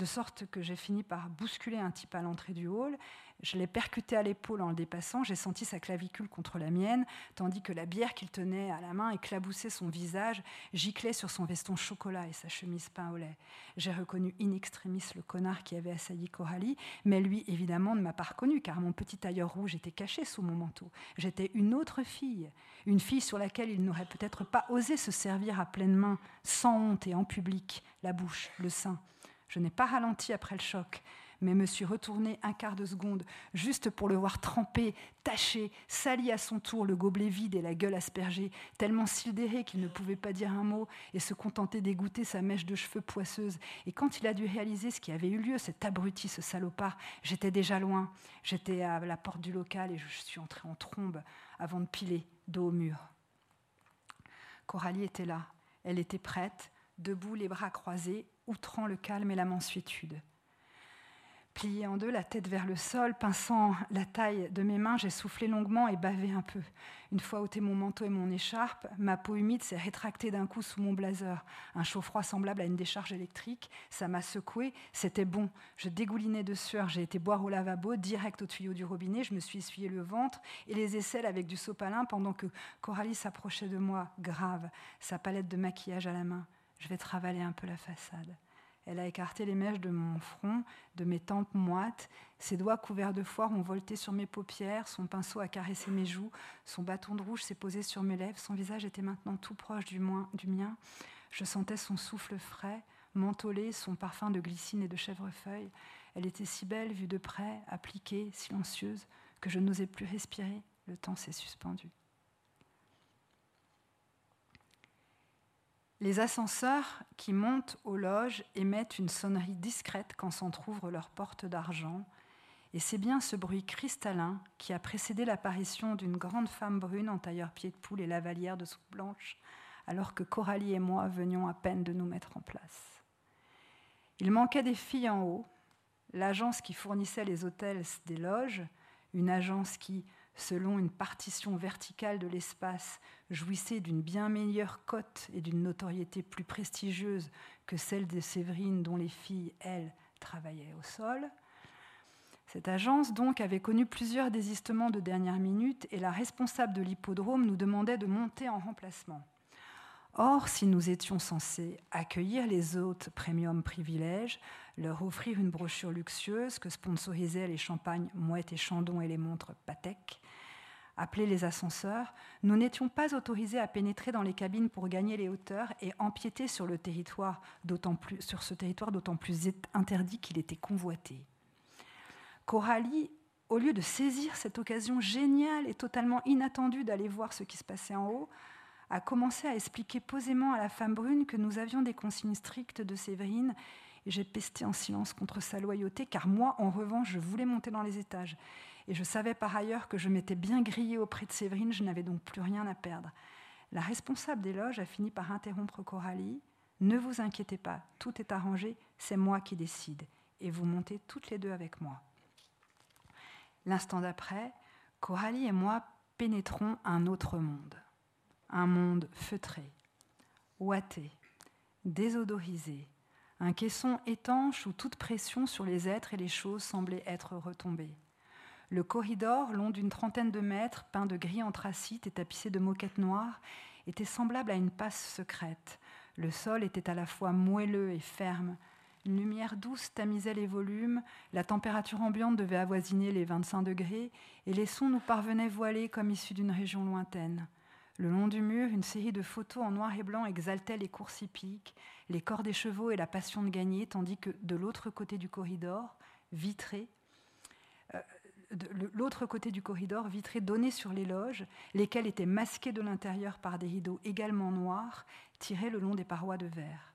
De sorte que j'ai fini par bousculer un type à l'entrée du hall. Je l'ai percuté à l'épaule en le dépassant, j'ai senti sa clavicule contre la mienne, tandis que la bière qu'il tenait à la main éclaboussait son visage, giclait sur son veston chocolat et sa chemise pain au lait. J'ai reconnu in extremis le connard qui avait assailli Coralie, mais lui, évidemment, ne m'a pas reconnu, car mon petit tailleur rouge était caché sous mon manteau. J'étais une autre fille, une fille sur laquelle il n'aurait peut-être pas osé se servir à pleine main, sans honte et en public, la bouche, le sein. Je n'ai pas ralenti après le choc, mais me suis retournée un quart de seconde, juste pour le voir tremper, taché, sali à son tour, le gobelet vide et la gueule aspergée, tellement sidéré qu'il ne pouvait pas dire un mot et se contenter d'égoutter sa mèche de cheveux poisseuse. Et quand il a dû réaliser ce qui avait eu lieu, cet abruti, ce salopard, j'étais déjà loin. J'étais à la porte du local et je suis entrée en trombe avant de piler dos au mur. Coralie était là. Elle était prête, debout, les bras croisés, outrant le calme et la mansuétude. Pliée en deux, la tête vers le sol, pinçant la taille de mes mains, j'ai soufflé longuement et bavé un peu. Une fois ôté mon manteau et mon écharpe, ma peau humide s'est rétractée d'un coup sous mon blazer. Un chaud-froid semblable à une décharge électrique, ça m'a secoué, c'était bon. Je dégoulinais de sueur, j'ai été boire au lavabo, direct au tuyau du robinet, je me suis essuyé le ventre et les aisselles avec du sopalin pendant que Coralie s'approchait de moi, grave, sa palette de maquillage à la main. Je vais travailler un peu la façade. Elle a écarté les mèches de mon front, de mes tempes moites. Ses doigts couverts de foire ont volté sur mes paupières. Son pinceau a caressé mes joues. Son bâton de rouge s'est posé sur mes lèvres. Son visage était maintenant tout proche du, mien. Je sentais son souffle frais, mentholé, son parfum de glycine et de chèvrefeuille. Elle était si belle vue de près, appliquée, silencieuse, que je n'osais plus respirer. Le temps s'est suspendu. Les ascenseurs qui montent aux loges émettent une sonnerie discrète quand s'entr'ouvrent leurs portes d'argent, et c'est bien ce bruit cristallin qui a précédé l'apparition d'une grande femme brune en tailleur-pied de poule et lavalière de soupe blanche, alors que Coralie et moi venions à peine de nous mettre en place. Il manquait des filles en haut, l'agence qui fournissait les hôtels des loges, une agence qui, selon une partition verticale de l'espace, jouissait d'une bien meilleure cote et d'une notoriété plus prestigieuse que celle de Séverine dont les filles, elles, travaillaient au sol. Cette agence, donc, avait connu plusieurs désistements de dernière minute et la responsable de l'hippodrome nous demandait de monter en remplacement. Or, si nous étions censés accueillir les hôtes premium privilèges, leur offrir une brochure luxueuse que sponsorisaient les champagnes Mouette et Chandon et les montres Patek, appelés les ascenseurs, nous n'étions pas autorisés à pénétrer dans les cabines pour gagner les hauteurs et empiéter sur, le territoire plus, sur ce territoire d'autant plus interdit qu'il était convoité. Coralie, au lieu de saisir cette occasion géniale et totalement inattendue d'aller voir ce qui se passait en haut, a commencé à expliquer posément à la femme brune que nous avions des consignes strictes de Séverine et j'ai pesté en silence contre sa loyauté, car moi, en revanche, je voulais monter dans les étages. Et je savais par ailleurs que je m'étais bien grillée auprès de Séverine, je n'avais donc plus rien à perdre. La responsable des loges a fini par interrompre Coralie. Ne vous inquiétez pas, tout est arrangé, c'est moi qui décide. Et vous montez toutes les deux avec moi. L'instant d'après, Coralie et moi pénétrons un autre monde. Un monde feutré, ouaté, désodorisé, un caisson étanche où toute pression sur les êtres et les choses semblait être retombée. Le corridor, long d'une trentaine de mètres, peint de gris anthracite et tapissé de moquettes noires, était semblable à une passe secrète. Le sol était à la fois moelleux et ferme. Une lumière douce tamisait les volumes, la température ambiante devait avoisiner les 25 degrés, et les sons nous parvenaient voilés comme issus d'une région lointaine. Le long du mur, une série de photos en noir et blanc exaltait les courses hippiques, les corps des chevaux et la passion de gagner, tandis que de l'autre côté du corridor, vitré, l'autre côté du corridor vitré donnait sur les loges, lesquelles étaient masquées de l'intérieur par des rideaux également noirs tirés le long des parois de verre.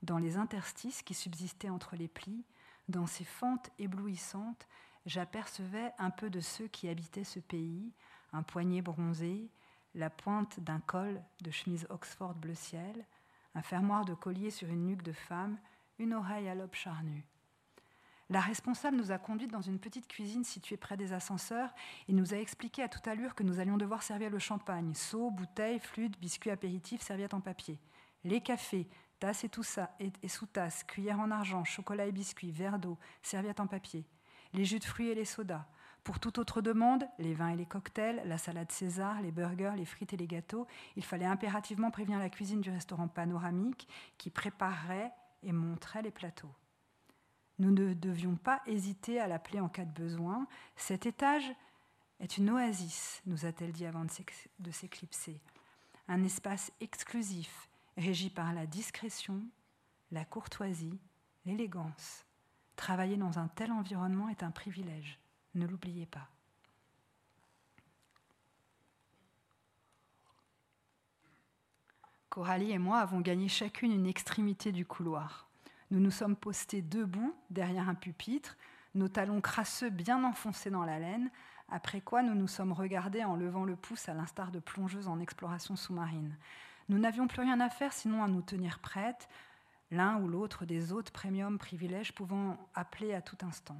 Dans les interstices qui subsistaient entre les plis, dans ces fentes éblouissantes, j'apercevais un peu de ceux qui habitaient ce pays, un poignet bronzé, la pointe d'un col de chemise Oxford bleu ciel, un fermoir de collier sur une nuque de femme, une oreille à lobe charnu. La responsable nous a conduites dans une petite cuisine située près des ascenseurs et nous a expliqué à toute allure que nous allions devoir servir le champagne, seaux, bouteilles, flûtes, biscuits apéritifs, serviettes en papier. Les cafés, Tasse et, tout ça, et, et sous-tasse, cuillère en argent, chocolat et biscuits, verre d'eau, serviette en papier, les jus de fruits et les sodas. Pour toute autre demande, les vins et les cocktails, la salade César, les burgers, les frites et les gâteaux, il fallait impérativement prévenir la cuisine du restaurant panoramique qui préparerait et montrait les plateaux. Nous ne devions pas hésiter à l'appeler en cas de besoin. Cet étage est une oasis, nous a-t-elle dit avant de s'éclipser. Un espace exclusif, régi par la discrétion, la courtoisie, l'élégance. Travailler dans un tel environnement est un privilège, ne l'oubliez pas. Coralie et moi avons gagné chacune une extrémité du couloir. Nous nous sommes postés debout derrière un pupitre, nos talons crasseux bien enfoncés dans la laine, après quoi nous nous sommes regardés en levant le pouce à l'instar de plongeuses en exploration sous-marine. Nous n'avions plus rien à faire sinon à nous tenir prêtes, l'un ou l'autre des autres premium privilèges pouvant appeler à tout instant.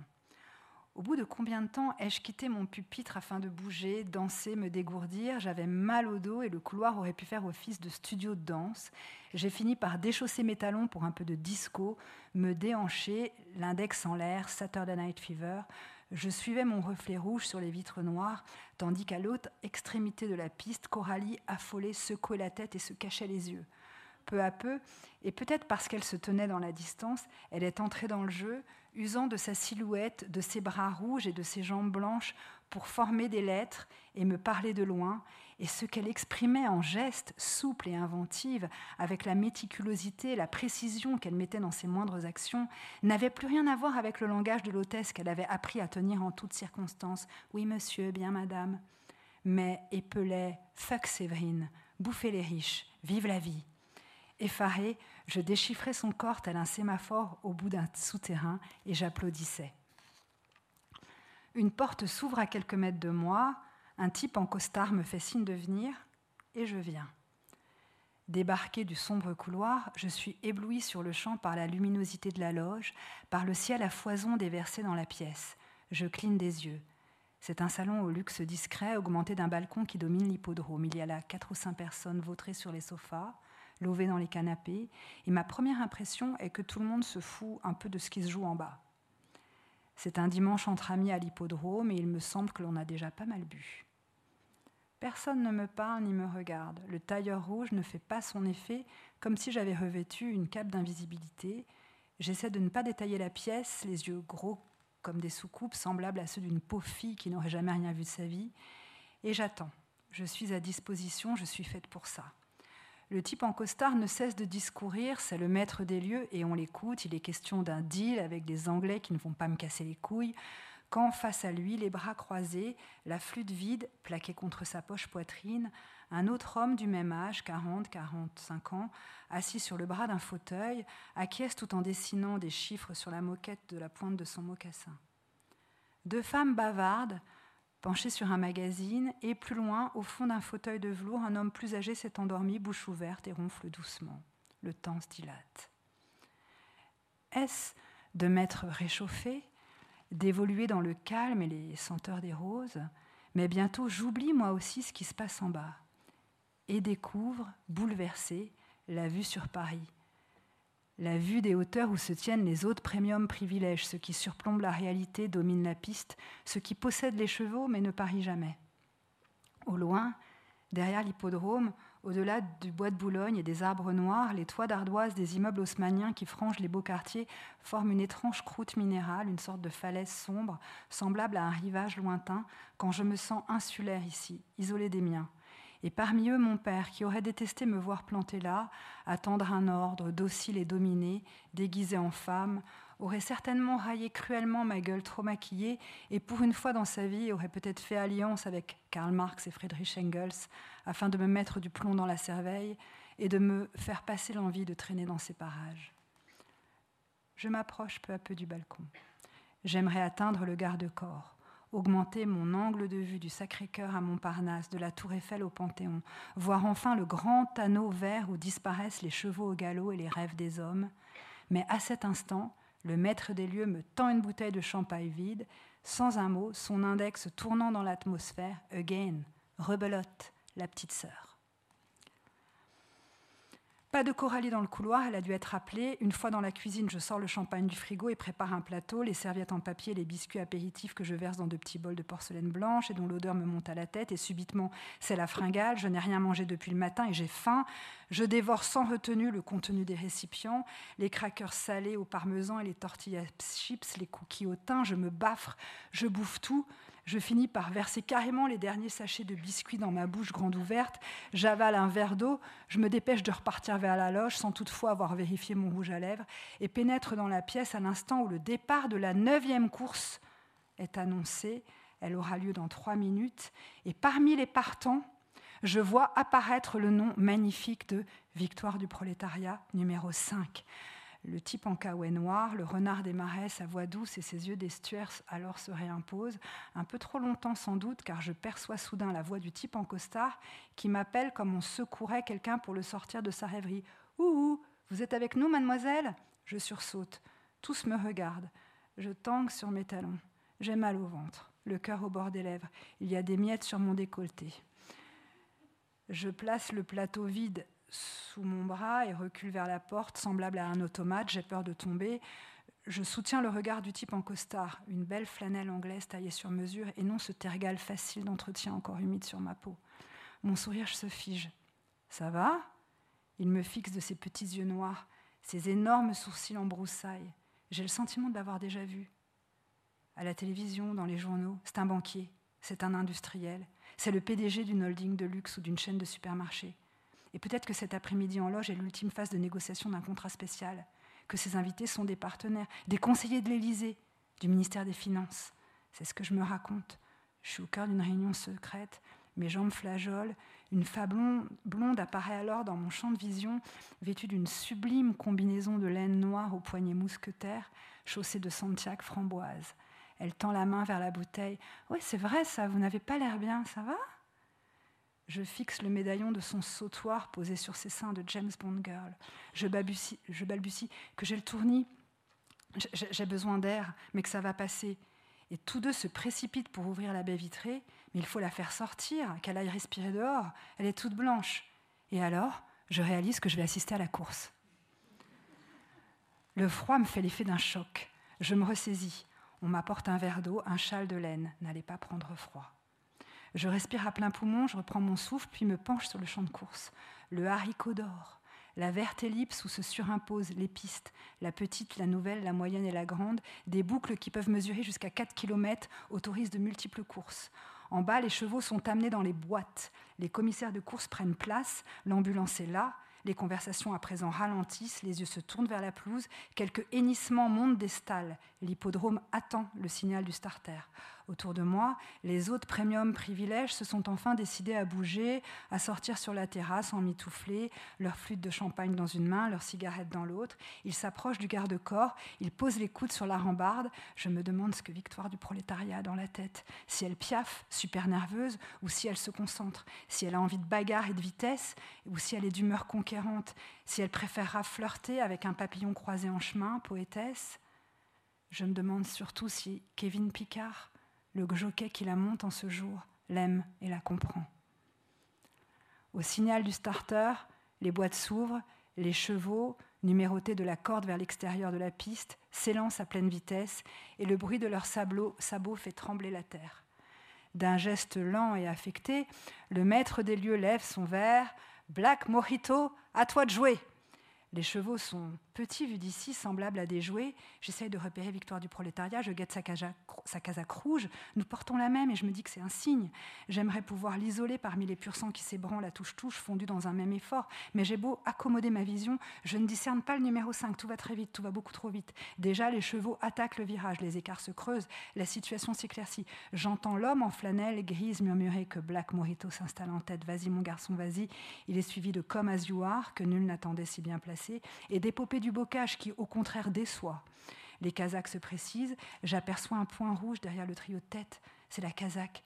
Au bout de combien de temps ai-je quitté mon pupitre afin de bouger, danser, me dégourdir? J'avais mal au dos et le couloir aurait pu faire office de studio de danse. J'ai fini par déchausser mes talons pour un peu de disco, me déhancher, l'index en l'air, Saturday Night Fever. Je suivais mon reflet rouge sur les vitres noires, tandis qu'à l'autre extrémité de la piste, Coralie, affolée, secouait la tête et se cachait les yeux. Peu à peu, et peut-être parce qu'elle se tenait dans la distance, elle est entrée dans le jeu, usant de sa silhouette, de ses bras rouges et de ses jambes blanches pour former des lettres et me parler de loin, et ce qu'elle exprimait en gestes souples et inventives, avec la méticulosité la précision qu'elle mettait dans ses moindres actions, n'avait plus rien à voir avec le langage de l'hôtesse qu'elle avait appris à tenir en toutes circonstances. Oui, monsieur, bien madame. Mais épelait Fuck Séverine, bouffez les riches, vive la vie. Effarée, je déchiffrais son corps tel un sémaphore au bout d'un souterrain et j'applaudissais. Une porte s'ouvre à quelques mètres de moi, un type en costard me fait signe de venir et je viens. Débarqué du sombre couloir, je suis ébloui sur le champ par la luminosité de la loge, par le ciel à foison déversé dans la pièce. Je cligne des yeux. C'est un salon au luxe discret, augmenté d'un balcon qui domine l'hippodrome. Il y a là quatre ou cinq personnes vautrées sur les sofas lové dans les canapés, et ma première impression est que tout le monde se fout un peu de ce qui se joue en bas. C'est un dimanche entre amis à l'hippodrome et il me semble que l'on a déjà pas mal bu. Personne ne me parle ni me regarde. Le tailleur rouge ne fait pas son effet comme si j'avais revêtu une cape d'invisibilité. J'essaie de ne pas détailler la pièce, les yeux gros comme des soucoupes semblables à ceux d'une pauvre fille qui n'aurait jamais rien vu de sa vie. Et j'attends. Je suis à disposition, je suis faite pour ça. Le type en costard ne cesse de discourir, c'est le maître des lieux et on l'écoute. Il est question d'un deal avec des Anglais qui ne vont pas me casser les couilles. Quand face à lui, les bras croisés, la flûte vide plaquée contre sa poche poitrine, un autre homme du même âge, 40, 45 ans, assis sur le bras d'un fauteuil, acquiesce tout en dessinant des chiffres sur la moquette de la pointe de son mocassin. Deux femmes bavardes, penché sur un magazine, et plus loin, au fond d'un fauteuil de velours, un homme plus âgé s'est endormi, bouche ouverte et ronfle doucement. Le temps se dilate. Est-ce de m'être réchauffé, d'évoluer dans le calme et les senteurs des roses? Mais bientôt, j'oublie moi aussi ce qui se passe en bas et découvre, bouleversé, la vue sur Paris, la vue des hauteurs où se tiennent les autres premium privilèges, ceux qui surplombent la réalité, dominent la piste, ceux qui possèdent les chevaux mais ne parient jamais. Au loin, derrière l'hippodrome, au-delà du bois de Boulogne et des arbres noirs, les toits d'ardoise des immeubles haussmanniens qui frangent les beaux quartiers forment une étrange croûte minérale, une sorte de falaise sombre, semblable à un rivage lointain, quand je me sens insulaire ici, isolé des miens et parmi eux mon père, qui aurait détesté me voir planté là, attendre un ordre, docile et dominé, déguisé en femme, aurait certainement raillé cruellement ma gueule trop maquillée, et pour une fois dans sa vie aurait peut-être fait alliance avec Karl Marx et Friedrich Engels, afin de me mettre du plomb dans la cerveille et de me faire passer l'envie de traîner dans ces parages. Je m'approche peu à peu du balcon. J'aimerais atteindre le garde-corps augmenter mon angle de vue du Sacré-Cœur à Montparnasse, de la Tour Eiffel au Panthéon, voir enfin le grand anneau vert où disparaissent les chevaux au galop et les rêves des hommes. Mais à cet instant, le maître des lieux me tend une bouteille de champagne vide, sans un mot, son index tournant dans l'atmosphère. Again, rebelote, la petite sœur. Pas de Coralie dans le couloir, elle a dû être appelée. Une fois dans la cuisine, je sors le champagne du frigo et prépare un plateau, les serviettes en papier, les biscuits apéritifs que je verse dans de petits bols de porcelaine blanche et dont l'odeur me monte à la tête. Et subitement, c'est la fringale. Je n'ai rien mangé depuis le matin et j'ai faim. Je dévore sans retenue le contenu des récipients, les crackers salés au parmesan et les tortillas chips, les cookies au thym. Je me baffre, je bouffe tout. Je finis par verser carrément les derniers sachets de biscuits dans ma bouche grande ouverte. J'avale un verre d'eau. Je me dépêche de repartir vers la loge sans toutefois avoir vérifié mon rouge à lèvres et pénètre dans la pièce à l'instant où le départ de la neuvième course est annoncé. Elle aura lieu dans trois minutes. Et parmi les partants, je vois apparaître le nom magnifique de Victoire du prolétariat numéro 5. Le type en caouet noir, le renard des marais, sa voix douce et ses yeux d'estuaire alors se réimposent, un peu trop longtemps sans doute, car je perçois soudain la voix du type en costard qui m'appelle comme on secourait quelqu'un pour le sortir de sa rêverie. Ouh, vous êtes avec nous, mademoiselle? Je sursaute. Tous me regardent. Je tangue sur mes talons. J'ai mal au ventre, le cœur au bord des lèvres. Il y a des miettes sur mon décolleté. Je place le plateau vide sous mon bras et recule vers la porte, semblable à un automate. J'ai peur de tomber. Je soutiens le regard du type en costard, une belle flanelle anglaise taillée sur mesure, et non ce tergal facile d'entretien encore humide sur ma peau. Mon sourire se fige. Ça va? Il me fixe de ses petits yeux noirs, ses énormes sourcils en broussailles. J'ai le sentiment de l'avoir déjà vu. À la télévision, dans les journaux, c'est un banquier, c'est un industriel, c'est le PDG d'une holding de luxe ou d'une chaîne de supermarchés. Et peut-être que cet après-midi en loge est l'ultime phase de négociation d'un contrat spécial, que ces invités sont des partenaires, des conseillers de l'Élysée, du ministère des Finances. C'est ce que je me raconte. Je suis au cœur d'une réunion secrète, mes jambes flageolent, une femme blonde apparaît alors dans mon champ de vision, vêtue d'une sublime combinaison de laine noire aux poignets mousquetaires, chaussée de Santiago framboise. Elle tend la main vers la bouteille. Oui, c'est vrai ça, vous n'avez pas l'air bien, ça va? Je fixe le médaillon de son sautoir posé sur ses seins de James Bond Girl. Je balbutie, je balbutie que j'ai le tournis, j'ai besoin d'air, mais que ça va passer. Et tous deux se précipitent pour ouvrir la baie vitrée, mais il faut la faire sortir, qu'elle aille respirer dehors. Elle est toute blanche. Et alors, je réalise que je vais assister à la course. Le froid me fait l'effet d'un choc. Je me ressaisis. On m'apporte un verre d'eau, un châle de laine. N'allez pas prendre froid. Je respire à plein poumon, je reprends mon souffle, puis me penche sur le champ de course. Le haricot d'or, la verte ellipse où se surimposent les pistes, la petite, la nouvelle, la moyenne et la grande, des boucles qui peuvent mesurer jusqu'à 4 km autorisent de multiples courses. En bas, les chevaux sont amenés dans les boîtes. Les commissaires de course prennent place, l'ambulance est là, les conversations à présent ralentissent, les yeux se tournent vers la pelouse, quelques hennissements montent des stalles. L'hippodrome attend le signal du starter. Autour de moi, les autres premium privilèges se sont enfin décidés à bouger, à sortir sur la terrasse en mitouflé, leur flûte de champagne dans une main, leur cigarette dans l'autre. Ils s'approchent du garde-corps, ils posent les coudes sur la rambarde. Je me demande ce que Victoire du prolétariat a dans la tête. Si elle piaffe, super nerveuse, ou si elle se concentre. Si elle a envie de bagarre et de vitesse, ou si elle est d'humeur conquérante. Si elle préférera flirter avec un papillon croisé en chemin, poétesse. Je me demande surtout si Kevin Picard le jockey qui la monte en ce jour l'aime et la comprend. Au signal du starter, les boîtes s'ouvrent, les chevaux, numérotés de la corde vers l'extérieur de la piste, s'élancent à pleine vitesse et le bruit de leurs sabots fait trembler la terre. D'un geste lent et affecté, le maître des lieux lève son verre. Black Mojito, à toi de jouer! Les chevaux sont petits vus d'ici, semblables à des jouets. J'essaye de repérer Victoire du prolétariat, je guette sa, casaque rouge. Nous portons la même et je me dis que c'est un signe. J'aimerais pouvoir l'isoler parmi les pur sangs qui s'ébranlent la touche-touche, fondus dans un même effort. Mais j'ai beau accommoder ma vision, je ne discerne pas le numéro 5. Tout va très vite, tout va beaucoup trop vite. Déjà, les chevaux attaquent le virage, les écarts se creusent, la situation s'éclaircit. J'entends l'homme en flanelle grise murmurer que Black Morito s'installe en tête. Vas-y, mon garçon, vas-y. Il est suivi de Comme as you are, que nul n'attendait si bien placé et d'épopée bocage qui, au contraire, déçoit. Les Kazakhs se précisent. J'aperçois un point rouge derrière le trio de tête. C'est la Kazakh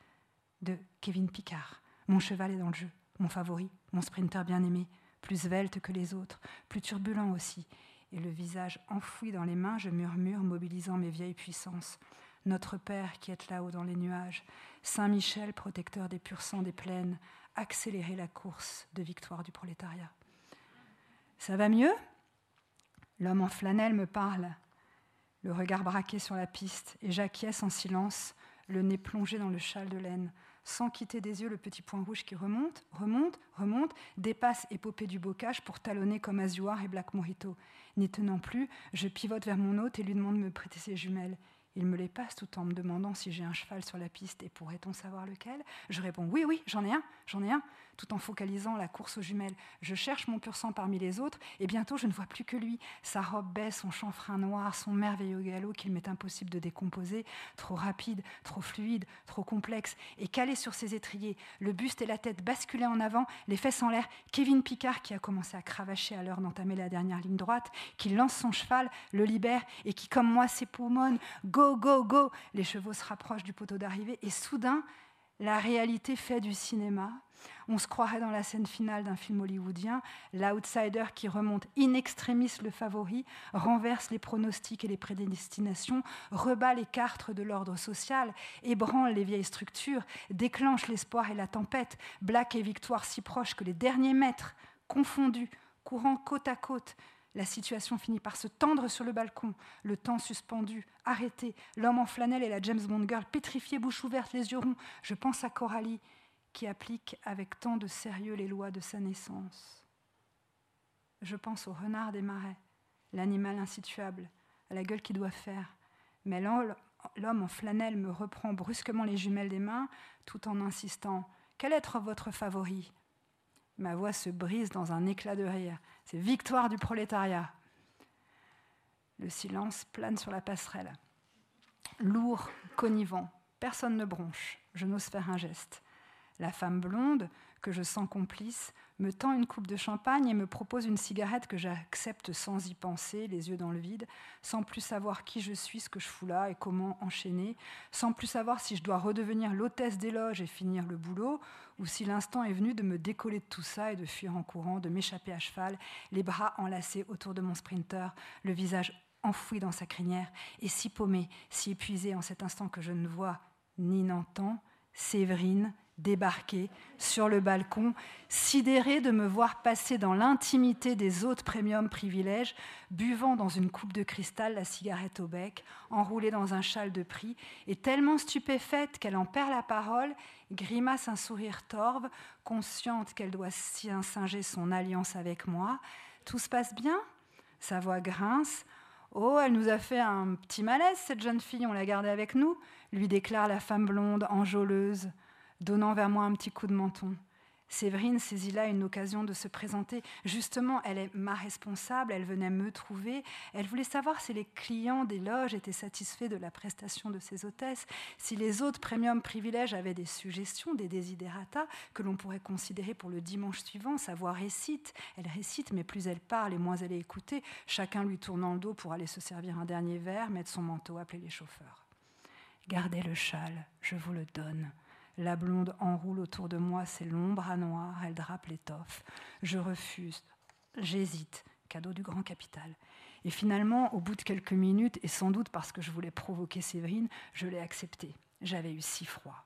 de Kevin Picard. Mon cheval est dans le jeu, mon favori, mon sprinter bien-aimé, plus svelte que les autres, plus turbulent aussi. Et le visage enfoui dans les mains, je murmure, mobilisant mes vieilles puissances. Notre Père qui est là-haut dans les nuages, Saint Michel, protecteur des purs sangs des plaines, accélérez la course de victoire du prolétariat. Ça va mieux? L'homme en flanelle me parle, le regard braqué sur la piste, et j'acquiesce en silence, le nez plongé dans le châle de laine, sans quitter des yeux le petit point rouge qui remonte, remonte, remonte, dépasse épopée du bocage pour talonner comme Azuar et Black Mojito. N'y tenant plus, je pivote vers mon hôte et lui demande de me prêter ses jumelles. Il me les passe tout en me demandant si j'ai un cheval sur la piste et pourrait-on savoir lequel? Je réponds oui, oui, j'en ai un, j'en ai un tout en focalisant la course aux jumelles. Je cherche mon pur sang parmi les autres, et bientôt je ne vois plus que lui. Sa robe baisse, son chanfrein noir, son merveilleux galop qu'il m'est impossible de décomposer, trop rapide, trop fluide, trop complexe, et calé sur ses étriers, le buste et la tête basculés en avant, les fesses en l'air, Kevin Picard qui a commencé à cravacher à l'heure d'entamer la dernière ligne droite, qui lance son cheval, le libère, et qui, comme moi, s'époumonne, go, go, go. Les chevaux se rapprochent du poteau d'arrivée, et soudain, la réalité fait du cinéma. On se croirait dans la scène finale d'un film hollywoodien. L'outsider qui remonte in extremis le favori, renverse les pronostics et les prédestinations, rebat les cartes de l'ordre social, ébranle les vieilles structures, déclenche l'espoir et la tempête. Black et victoire si proches que les derniers mètres, confondus, courant côte à côte, la situation finit par se tendre sur le balcon, le temps suspendu, arrêté, l'homme en flanelle et la James Bond girl pétrifiée, bouche ouverte, les yeux ronds. Je pense à Coralie, qui applique avec tant de sérieux les lois de sa naissance. Je pense au renard des marais, l'animal insituable, à la gueule qui doit faire. Mais l'homme en flanelle me reprend brusquement les jumelles des mains, tout en insistant Quel est votre favori? Ma voix se brise dans un éclat de rire. C'est victoire du prolétariat. Le silence plane sur la passerelle. Lourd, connivant, personne ne bronche. Je n'ose faire un geste. La femme blonde, que je sens complice, me tend une coupe de champagne et me propose une cigarette que j'accepte sans y penser, les yeux dans le vide, sans plus savoir qui je suis, ce que je fous là et comment enchaîner, sans plus savoir si je dois redevenir l'hôtesse des loges et finir le boulot, ou si l'instant est venu de me décoller de tout ça et de fuir en courant, de m'échapper à cheval, les bras enlacés autour de mon sprinter, le visage enfoui dans sa crinière, et si paumé, si épuisé en cet instant que je ne vois ni n'entends, Séverine, débarquer sur le balcon, sidéré de me voir passer dans l'intimité des autres premium privilèges, buvant dans une coupe de cristal la cigarette au bec, enroulée dans un châle de prix, et tellement stupéfaite qu'elle en perd la parole, grimace un sourire torve, consciente qu'elle doit singer son alliance avec moi. Tout se passe bien? Sa voix grince. Oh, elle nous a fait un petit malaise, cette jeune fille, on l'a gardée avec nous, lui déclare la femme blonde, enjôleuse donnant vers moi un petit coup de menton. Séverine saisit là une occasion de se présenter. Justement, elle est ma responsable, elle venait me trouver. Elle voulait savoir si les clients des loges étaient satisfaits de la prestation de ses hôtesses, si les autres premium privilèges avaient des suggestions, des desiderata que l'on pourrait considérer pour le dimanche suivant. Sa voix récite, elle récite, mais plus elle parle et moins elle est écoutée, chacun lui tournant le dos pour aller se servir un dernier verre, mettre son manteau, appeler les chauffeurs. Gardez le châle, je vous le donne. La blonde enroule autour de moi ses longs bras noirs, elle drape l'étoffe. Je refuse, j'hésite, cadeau du grand capital. Et finalement, au bout de quelques minutes, et sans doute parce que je voulais provoquer Séverine, je l'ai accepté. J'avais eu si froid.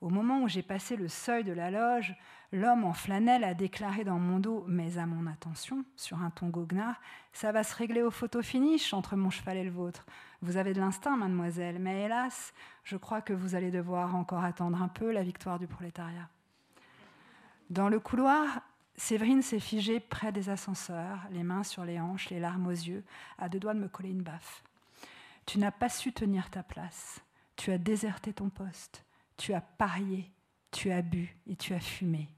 Au moment où j'ai passé le seuil de la loge, l'homme en flanelle a déclaré dans mon dos, mais à mon attention, sur un ton goguenard, ça va se régler au photo finish entre mon cheval et le vôtre. Vous avez de l'instinct, mademoiselle, mais hélas, je crois que vous allez devoir encore attendre un peu la victoire du prolétariat. Dans le couloir, Séverine s'est figée près des ascenseurs, les mains sur les hanches, les larmes aux yeux, à deux doigts de me coller une baffe. Tu n'as pas su tenir ta place. Tu as déserté ton poste. Tu as parié. Tu as bu et tu as fumé.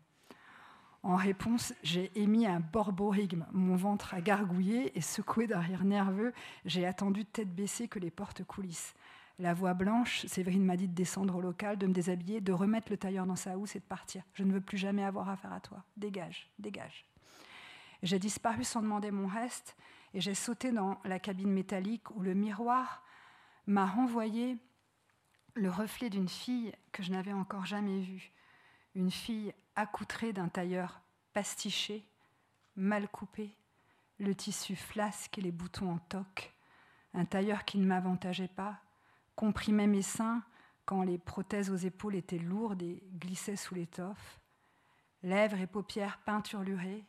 En réponse, j'ai émis un borborigme. Mon ventre a gargouillé et secoué d'un rire nerveux, j'ai attendu tête baissée que les portes coulissent. La voix blanche, Séverine m'a dit de descendre au local, de me déshabiller, de remettre le tailleur dans sa housse et de partir. Je ne veux plus jamais avoir affaire à toi. Dégage, dégage. J'ai disparu sans demander mon reste et j'ai sauté dans la cabine métallique où le miroir m'a renvoyé le reflet d'une fille que je n'avais encore jamais vue. Une fille accoutré d'un tailleur pastiché, mal coupé, le tissu flasque et les boutons en toque, un tailleur qui ne m'avantageait pas, comprimait mes seins quand les prothèses aux épaules étaient lourdes et glissaient sous l'étoffe, lèvres et paupières peinturlurées,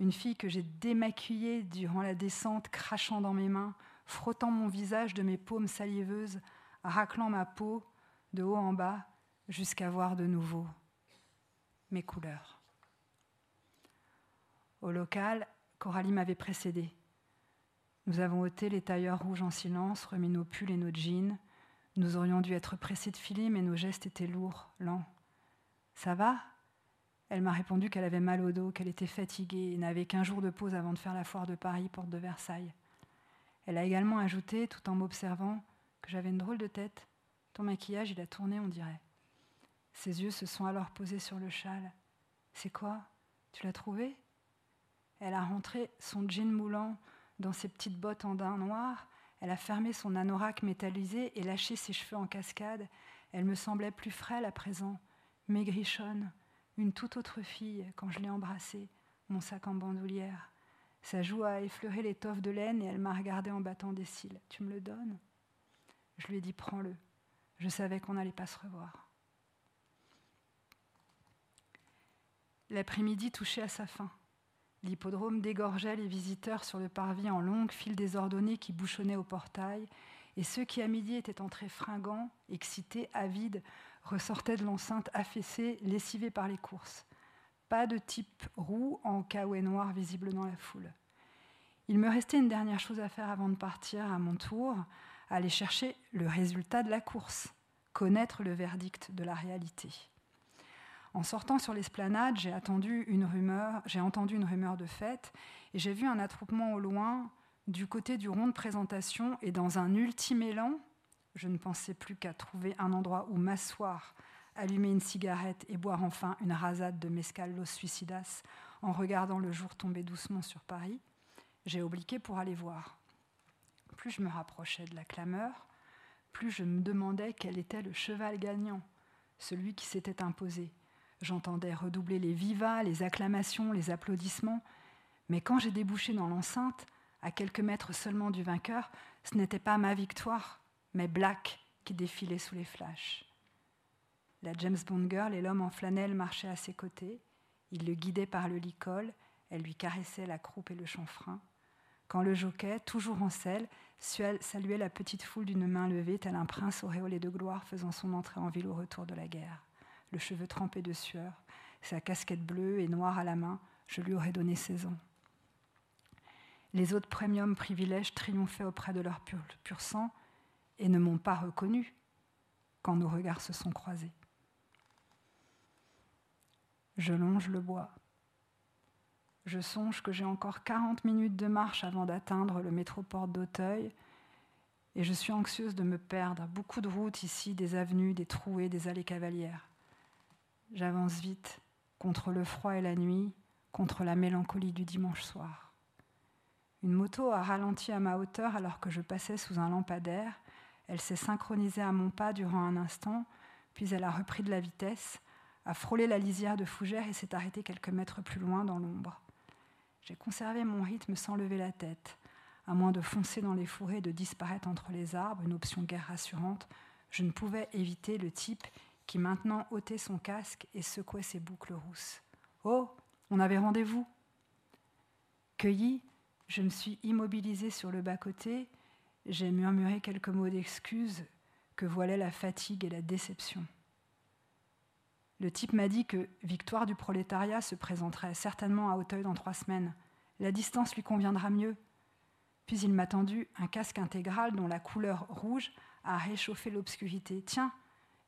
Une fille que j'ai démaquillée durant la descente, crachant dans mes mains, frottant mon visage de mes paumes saliveuses, raclant ma peau de haut en bas jusqu'à voir de nouveau mes couleurs. Au local, Coralie m'avait précédé. Nous avons ôté les tailleurs rouges en silence, remis nos pulls et nos jeans. Nous aurions dû être pressés de filer, mais nos gestes étaient lourds, lents. Ça va? Elle m'a répondu qu'elle avait mal au dos, qu'elle était fatiguée et n'avait qu'un jour de pause avant de faire la foire de Paris, porte de Versailles. Elle a également ajouté, tout en m'observant, que j'avais une drôle de tête. Ton maquillage, il a tourné, on dirait. Ses yeux se sont alors posés sur le châle. C'est quoi? Tu l'as trouvé? Elle a rentré son jean moulant dans ses petites bottes en daim noir. Elle a fermé son anorak métallisé et lâché ses cheveux en cascade. Elle me semblait plus frêle à présent, maigrichonne, une toute autre fille quand je l'ai embrassée, mon sac en bandoulière. Sa joue a effleuré l'étoffe de laine et elle m'a regardé en battant des cils. Tu me le donnes? Je lui ai dit prends-le. Je savais qu'on n'allait pas se revoir. L'après-midi touchait à sa fin. L'hippodrome dégorgeait les visiteurs sur le parvis en longue file désordonnée qui bouchonnait au portail, et ceux qui à midi étaient entrés fringants, excités, avides, ressortaient de l'enceinte affaissée, lessivés par les courses. Pas de type roux en caouet noir visible dans la foule. Il me restait une dernière chose à faire avant de partir à mon tour, aller chercher le résultat de la course, connaître le verdict de la réalité. En sortant sur l'esplanade, j'ai entendu une rumeur, j'ai entendu une rumeur de fête et j'ai vu un attroupement au loin du côté du rond de présentation et dans un ultime élan, je ne pensais plus qu'à trouver un endroit où m'asseoir, allumer une cigarette et boire enfin une rasade de mescal Los Suicidas en regardant le jour tomber doucement sur Paris. J'ai obliqué pour aller voir. Plus je me rapprochais de la clameur, plus je me demandais quel était le cheval gagnant, celui qui s'était imposé, J'entendais redoubler les vivas, les acclamations, les applaudissements. Mais quand j'ai débouché dans l'enceinte, à quelques mètres seulement du vainqueur, ce n'était pas ma victoire, mais Black qui défilait sous les flashs. La James Bond girl et l'homme en flanelle marchaient à ses côtés. Il le guidait par le licol, elle lui caressait la croupe et le chanfrein. Quand le jockey, toujours en selle, saluait la petite foule d'une main levée, tel un prince auréolé de gloire faisant son entrée en ville au retour de la guerre le cheveu trempé de sueur, sa casquette bleue et noire à la main, je lui aurais donné 16 ans. Les autres premiums privilèges triomphaient auprès de leur pur, sang et ne m'ont pas reconnu quand nos regards se sont croisés. Je longe le bois. Je songe que j'ai encore 40 minutes de marche avant d'atteindre le métroport d'Auteuil et je suis anxieuse de me perdre. Beaucoup de routes ici, des avenues, des trouées, des allées cavalières. J'avance vite contre le froid et la nuit, contre la mélancolie du dimanche soir. Une moto a ralenti à ma hauteur alors que je passais sous un lampadaire. Elle s'est synchronisée à mon pas durant un instant, puis elle a repris de la vitesse, a frôlé la lisière de fougères et s'est arrêtée quelques mètres plus loin dans l'ombre. J'ai conservé mon rythme sans lever la tête. À moins de foncer dans les fourrés et de disparaître entre les arbres, une option guère rassurante, je ne pouvais éviter le type qui maintenant ôtait son casque et secouait ses boucles rousses. Oh, on avait rendez-vous. Cueilli, je me suis immobilisée sur le bas-côté, j'ai murmuré quelques mots d'excuses que voilaient la fatigue et la déception. Le type m'a dit que Victoire du prolétariat se présenterait certainement à Auteuil dans trois semaines. La distance lui conviendra mieux. Puis il m'a tendu un casque intégral dont la couleur rouge a réchauffé l'obscurité. Tiens,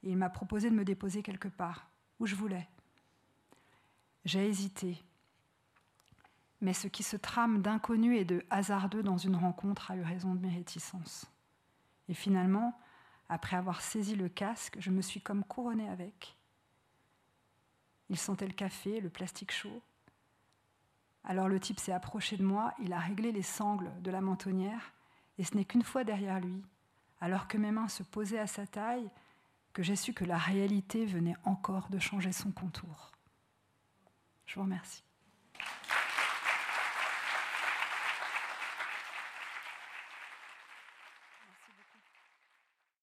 et il m'a proposé de me déposer quelque part, où je voulais. J'ai hésité. Mais ce qui se trame d'inconnu et de hasardeux dans une rencontre a eu raison de mes réticences. Et finalement, après avoir saisi le casque, je me suis comme couronnée avec. Il sentait le café, le plastique chaud. Alors le type s'est approché de moi, il a réglé les sangles de la mentonnière, et ce n'est qu'une fois derrière lui, alors que mes mains se posaient à sa taille, que j'ai su que la réalité venait encore de changer son contour. Je vous remercie.